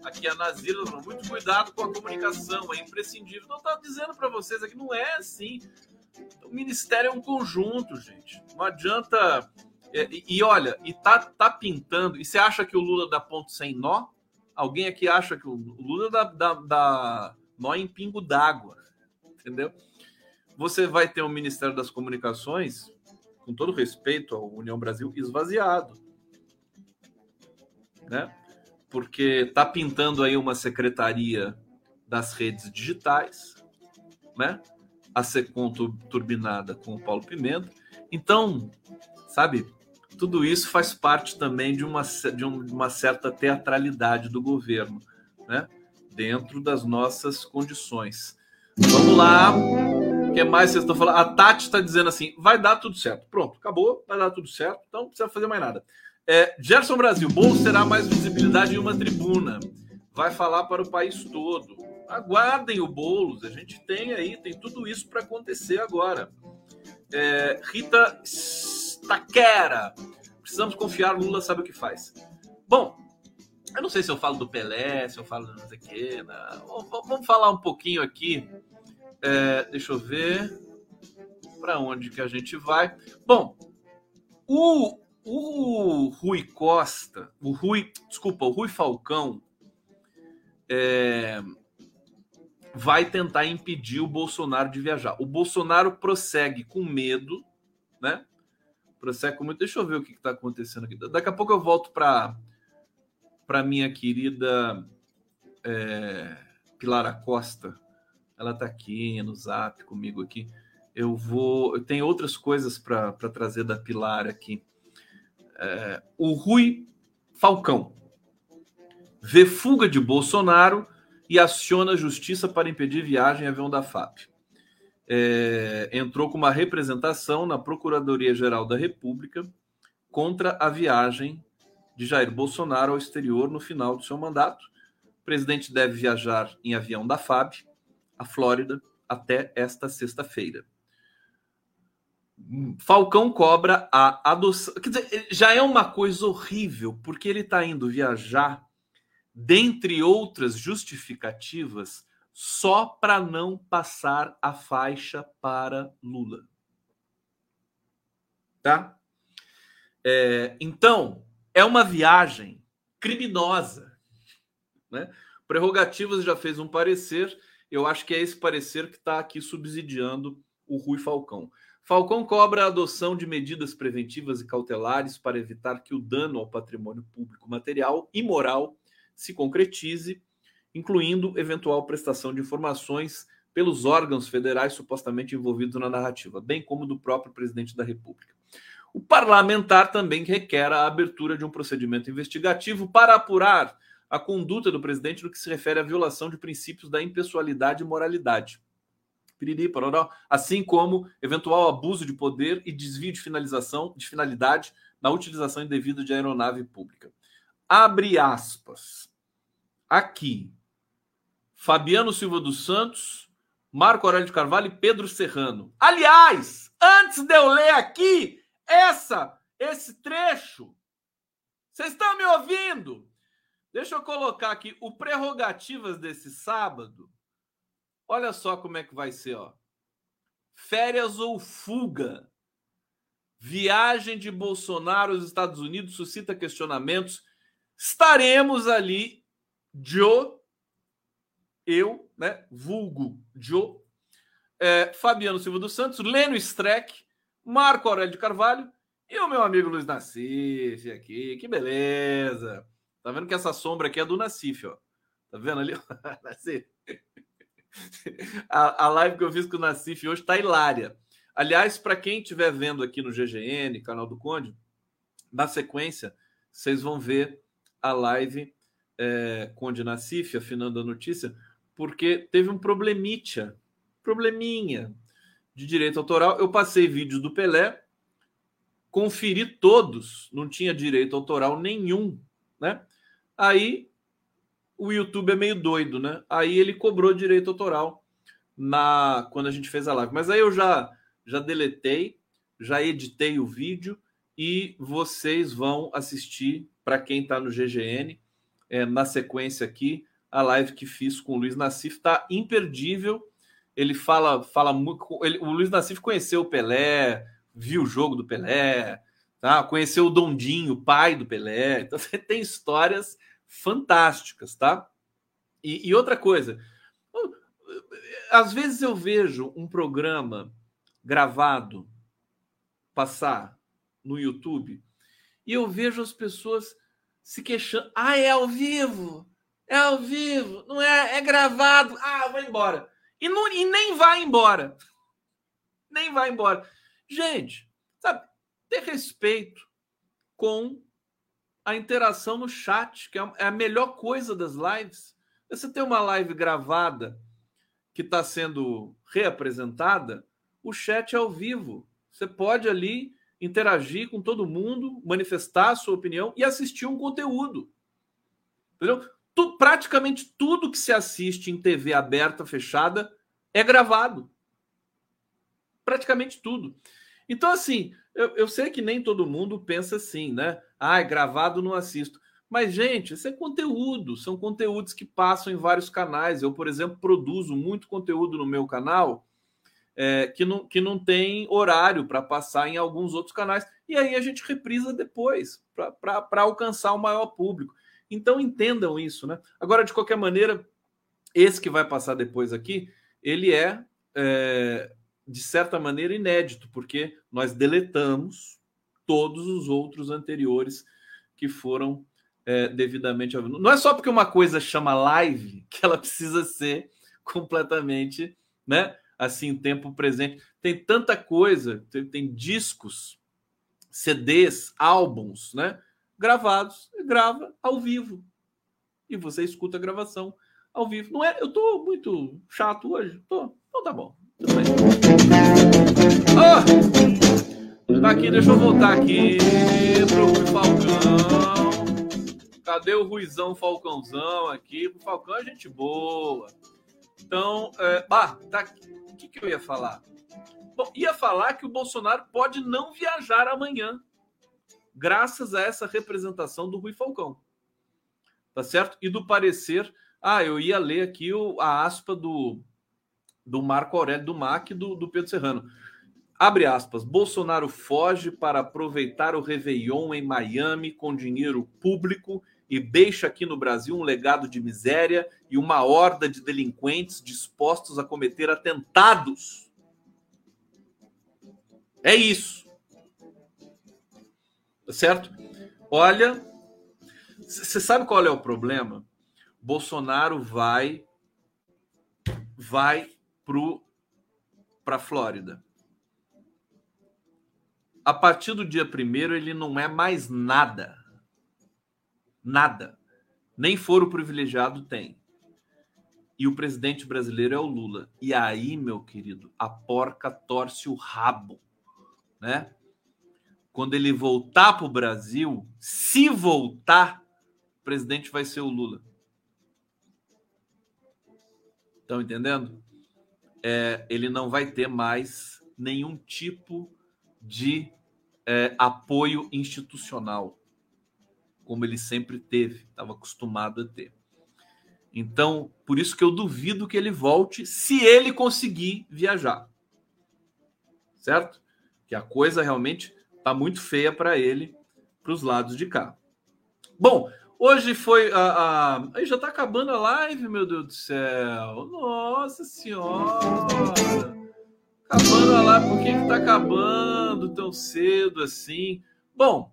Aqui a Nazira muito cuidado com a comunicação, é imprescindível. Não está dizendo para vocês aqui, não é assim. O ministério é um conjunto, gente. Não adianta. E, e, olha, e tá, tá pintando. E você acha que o Lula dá ponto sem nó? Alguém aqui acha que o Lula dá, dá, dá nó em pingo d'água, entendeu? Você vai ter um Ministério das Comunicações, com todo respeito à União Brasil, esvaziado, né? Porque tá pintando aí uma secretaria das redes digitais, né? A ser turbinada com o Paulo Pimenta. Então, sabe, tudo isso faz parte também de uma, de uma certa teatralidade do governo, né? dentro das nossas condições. Vamos lá. O que mais vocês estão falando? A Tati está dizendo assim: vai dar tudo certo. Pronto, acabou, vai dar tudo certo, então não precisa fazer mais nada. É, Gerson Brasil, Bolo terá mais visibilidade em uma tribuna. Vai falar para o país todo. Aguardem o Boulos, a gente tem aí, tem tudo isso para acontecer agora. É, Rita taquera. Precisamos confiar, Lula sabe o que faz. Bom, eu não sei se eu falo do Pelé, se eu falo do não sei o. Vamos falar um pouquinho aqui. É, deixa eu ver para onde que a gente vai. Bom, o, o Rui Costa, o Rui, desculpa, o Rui Falcão é, vai tentar impedir o Bolsonaro de viajar. O Bolsonaro prossegue com medo, né? prossegue muito. Deixa eu ver o que está acontecendo aqui. Daqui a pouco eu volto para para minha querida é, Pilar Acosta. Ela está aqui no Zap comigo aqui. Eu vou. Eu tenho outras coisas para trazer da Pilar aqui. É, o Rui Falcão vê fuga de Bolsonaro e aciona a justiça para impedir viagem em avião da FAP é, entrou com uma representação na Procuradoria-Geral da República contra a viagem de Jair Bolsonaro ao exterior no final do seu mandato. O presidente deve viajar em avião da FAB, à Flórida, até esta sexta-feira. Falcão cobra a adoção. Quer dizer, já é uma coisa horrível, porque ele está indo viajar, dentre outras justificativas, só para não passar a faixa para Lula. Tá? É, então, é uma viagem criminosa. Né? Prerrogativas já fez um parecer, eu acho que é esse parecer que está aqui subsidiando o Rui Falcão. Falcão cobra a adoção de medidas preventivas e cautelares para evitar que o dano ao patrimônio público material e moral se concretize incluindo eventual prestação de informações pelos órgãos federais supostamente envolvidos na narrativa, bem como do próprio presidente da República. O parlamentar também requer a abertura de um procedimento investigativo para apurar a conduta do presidente no que se refere à violação de princípios da impessoalidade e moralidade. Piriri, pororó, assim como eventual abuso de poder e desvio de finalização de finalidade na utilização indevida de aeronave pública. Abre aspas. Aqui, Fabiano Silva dos Santos, Marco Aurélio de Carvalho e Pedro Serrano. Aliás, antes de eu ler aqui essa esse trecho, vocês estão me ouvindo? Deixa eu colocar aqui o prerrogativas desse sábado. Olha só como é que vai ser, ó. Férias ou fuga. Viagem de Bolsonaro aos Estados Unidos suscita questionamentos. Estaremos ali, Joe eu, né, vulgo Joe, é, Fabiano Silva dos Santos, Leno Streck, Marco Aurélio de Carvalho e o meu amigo Luiz Nassif aqui. Que beleza! Tá vendo que essa sombra aqui é do Nacif, ó. Tá vendo ali? a, a live que eu fiz com o Nacif hoje tá hilária. Aliás, para quem estiver vendo aqui no GGN, canal do Conde, na sequência, vocês vão ver a live é, Conde Nacif, afinando a notícia, porque teve um problemítia, probleminha de direito autoral. Eu passei vídeos do Pelé, conferi todos, não tinha direito autoral nenhum, né? Aí o YouTube é meio doido, né? Aí ele cobrou direito autoral na quando a gente fez a live. Mas aí eu já já deletei, já editei o vídeo e vocês vão assistir para quem está no GGN é, na sequência aqui a live que fiz com o Luiz Nassif está imperdível. Ele fala fala muito. Ele, o Luiz Nassif conheceu o Pelé, viu o jogo do Pelé, tá? Conheceu o Dondinho, pai do Pelé. Então você tem histórias fantásticas, tá? E, e outra coisa, às vezes eu vejo um programa gravado passar no YouTube e eu vejo as pessoas se queixando. Ah, é ao vivo! É ao vivo, não é, é gravado. Ah, vai embora. E, não, e nem vai embora. Nem vai embora. Gente, sabe, ter respeito com a interação no chat, que é, é a melhor coisa das lives. Você tem uma live gravada que está sendo reapresentada, o chat é ao vivo. Você pode ali interagir com todo mundo, manifestar a sua opinião e assistir um conteúdo. Entendeu? Tu, praticamente tudo que se assiste em TV aberta, fechada, é gravado. Praticamente tudo. Então, assim, eu, eu sei que nem todo mundo pensa assim, né? Ah, é gravado, não assisto. Mas, gente, isso é conteúdo, são conteúdos que passam em vários canais. Eu, por exemplo, produzo muito conteúdo no meu canal é, que, não, que não tem horário para passar em alguns outros canais. E aí a gente reprisa depois, para alcançar o maior público. Então entendam isso, né? Agora, de qualquer maneira, esse que vai passar depois aqui, ele é, é de certa maneira inédito, porque nós deletamos todos os outros anteriores que foram é, devidamente. Não é só porque uma coisa chama live que ela precisa ser completamente, né? Assim, tempo presente. Tem tanta coisa, tem, tem discos, CDs, álbuns, né? Gravados, grava ao vivo. E você escuta a gravação ao vivo. Não é? Eu tô muito chato hoje. Tô. Então tá bom. Tudo bem. Oh! Tá aqui, deixa eu voltar aqui pro Rui Falcão. Cadê o Ruizão Falcãozão aqui? O Falcão é gente boa. Então, é, ah, tá, o que, que eu ia falar? Bom, ia falar que o Bolsonaro pode não viajar amanhã, graças a essa representação do Rui Falcão. Tá certo? E do parecer. Ah, eu ia ler aqui o, a aspa do, do Marco Aurélio do MAC do, do Pedro Serrano. Abre aspas. Bolsonaro foge para aproveitar o Réveillon em Miami com dinheiro público e deixa aqui no Brasil um legado de miséria e uma horda de delinquentes dispostos a cometer atentados. É isso. Tá certo? Olha, você sabe qual é o problema? Bolsonaro vai vai para Flórida. A partir do dia primeiro ele não é mais nada Nada. Nem foro privilegiado tem. E o presidente brasileiro é o Lula. E aí, meu querido, a porca torce o rabo, né? Quando ele voltar para o Brasil, se voltar, o presidente vai ser o Lula. Estão entendendo? É, ele não vai ter mais nenhum tipo de é, apoio institucional como ele sempre teve, estava acostumado a ter. Então, por isso que eu duvido que ele volte se ele conseguir viajar. Certo? Que a coisa realmente está muito feia para ele, para os lados de cá. Bom, hoje foi a. a... Aí já está acabando a live, meu Deus do céu. Nossa Senhora! Acabando a live, por que está acabando tão cedo assim? Bom,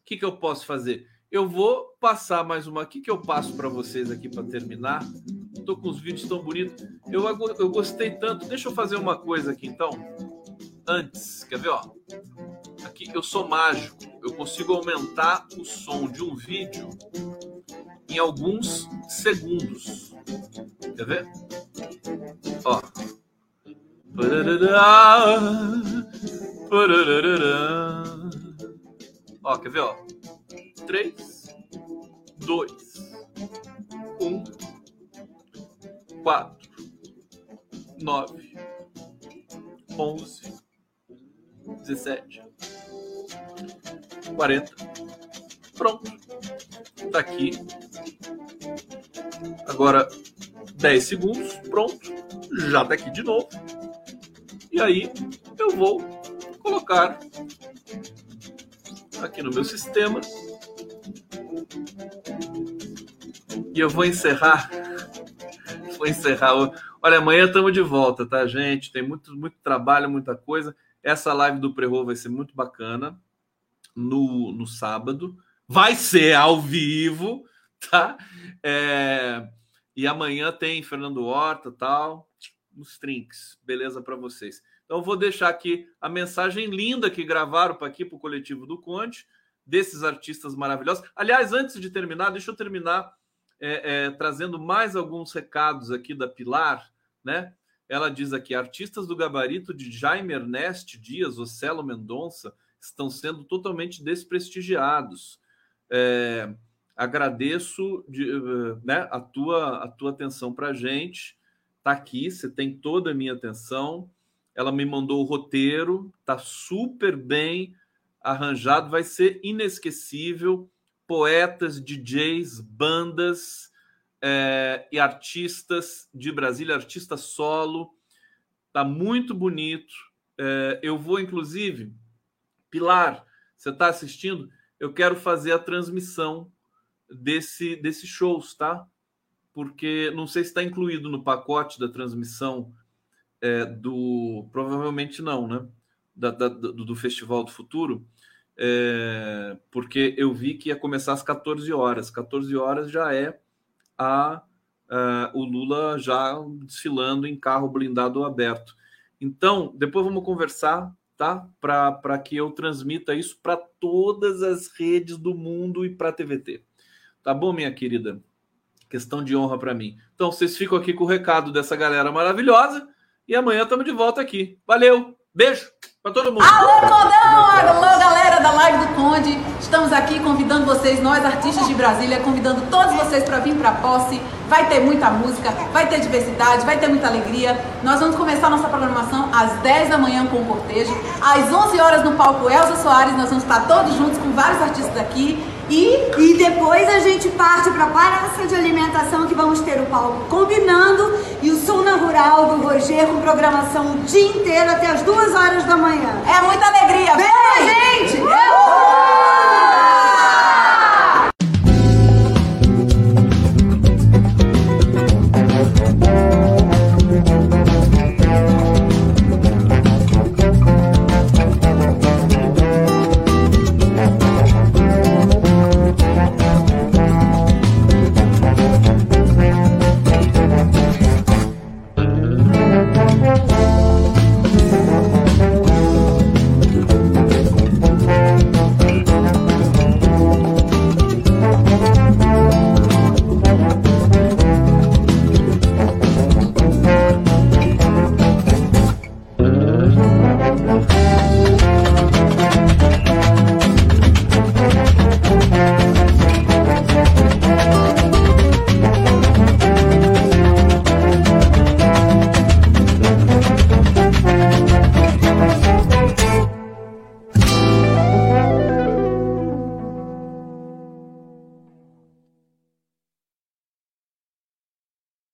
o que, que eu posso fazer? eu vou passar mais uma aqui que eu passo para vocês aqui para terminar. Tô com os vídeos tão bonitos. Eu, eu gostei tanto. Deixa eu fazer uma coisa aqui então. Antes, quer ver, ó? Aqui eu sou mágico. Eu consigo aumentar o som de um vídeo em alguns segundos. Quer ver? Ó. Ó, quer ver, ó? 3, 2, 1, 4, 9, 11, 17, 40. Pronto. Tá aqui. Agora 10 segundos. Pronto. Já tá aqui de novo. E aí eu vou colocar aqui no meu sistema e eu vou encerrar. Vou encerrar. Olha, amanhã estamos de volta, tá, gente? Tem muito, muito trabalho, muita coisa. Essa live do Prerro vai ser muito bacana no, no sábado. Vai ser ao vivo, tá? É... E amanhã tem Fernando Horta tal, nos trinks. Beleza para vocês. Então, vou deixar aqui a mensagem linda que gravaram para aqui para o coletivo do Conte, desses artistas maravilhosos. Aliás, antes de terminar, deixa eu terminar é, é, trazendo mais alguns recados aqui da Pilar, né? Ela diz aqui: artistas do gabarito de Jaime Ernest Dias, Ocelo Mendonça, estão sendo totalmente desprestigiados. É, agradeço de, né, a, tua, a tua atenção para a gente. Tá aqui, você tem toda a minha atenção. Ela me mandou o roteiro, tá super bem arranjado, vai ser inesquecível poetas, DJs, bandas é, e artistas de Brasília, artista solo. Tá muito bonito. É, eu vou, inclusive, Pilar, você está assistindo? Eu quero fazer a transmissão desse, desse shows, tá? Porque não sei se está incluído no pacote da transmissão é, do. Provavelmente não, né? Da, da, do, do Festival do Futuro é, porque eu vi que ia começar às 14 horas. 14 horas já é a, a, o Lula já desfilando em carro blindado aberto. Então, depois vamos conversar, tá? Para que eu transmita isso para todas as redes do mundo e para a TVT. Tá bom, minha querida? Questão de honra para mim. Então, vocês ficam aqui com o recado dessa galera maravilhosa e amanhã estamos de volta aqui. Valeu! Beijo para todo mundo. Alô, Condão! Alô, galera da Live do Conde. Estamos aqui convidando vocês, nós artistas de Brasília, convidando todos vocês para vir para a posse. Vai ter muita música, vai ter diversidade, vai ter muita alegria. Nós vamos começar nossa programação às 10 da manhã com o cortejo. Às 11 horas no palco Elza Soares, nós vamos estar todos juntos com vários artistas aqui. E, e depois a gente parte para a praça de alimentação que vamos ter o palco combinando e o som na rural do Roger com programação o dia inteiro até as duas horas da manhã. É muita alegria. Vem, Vem gente! Uhul!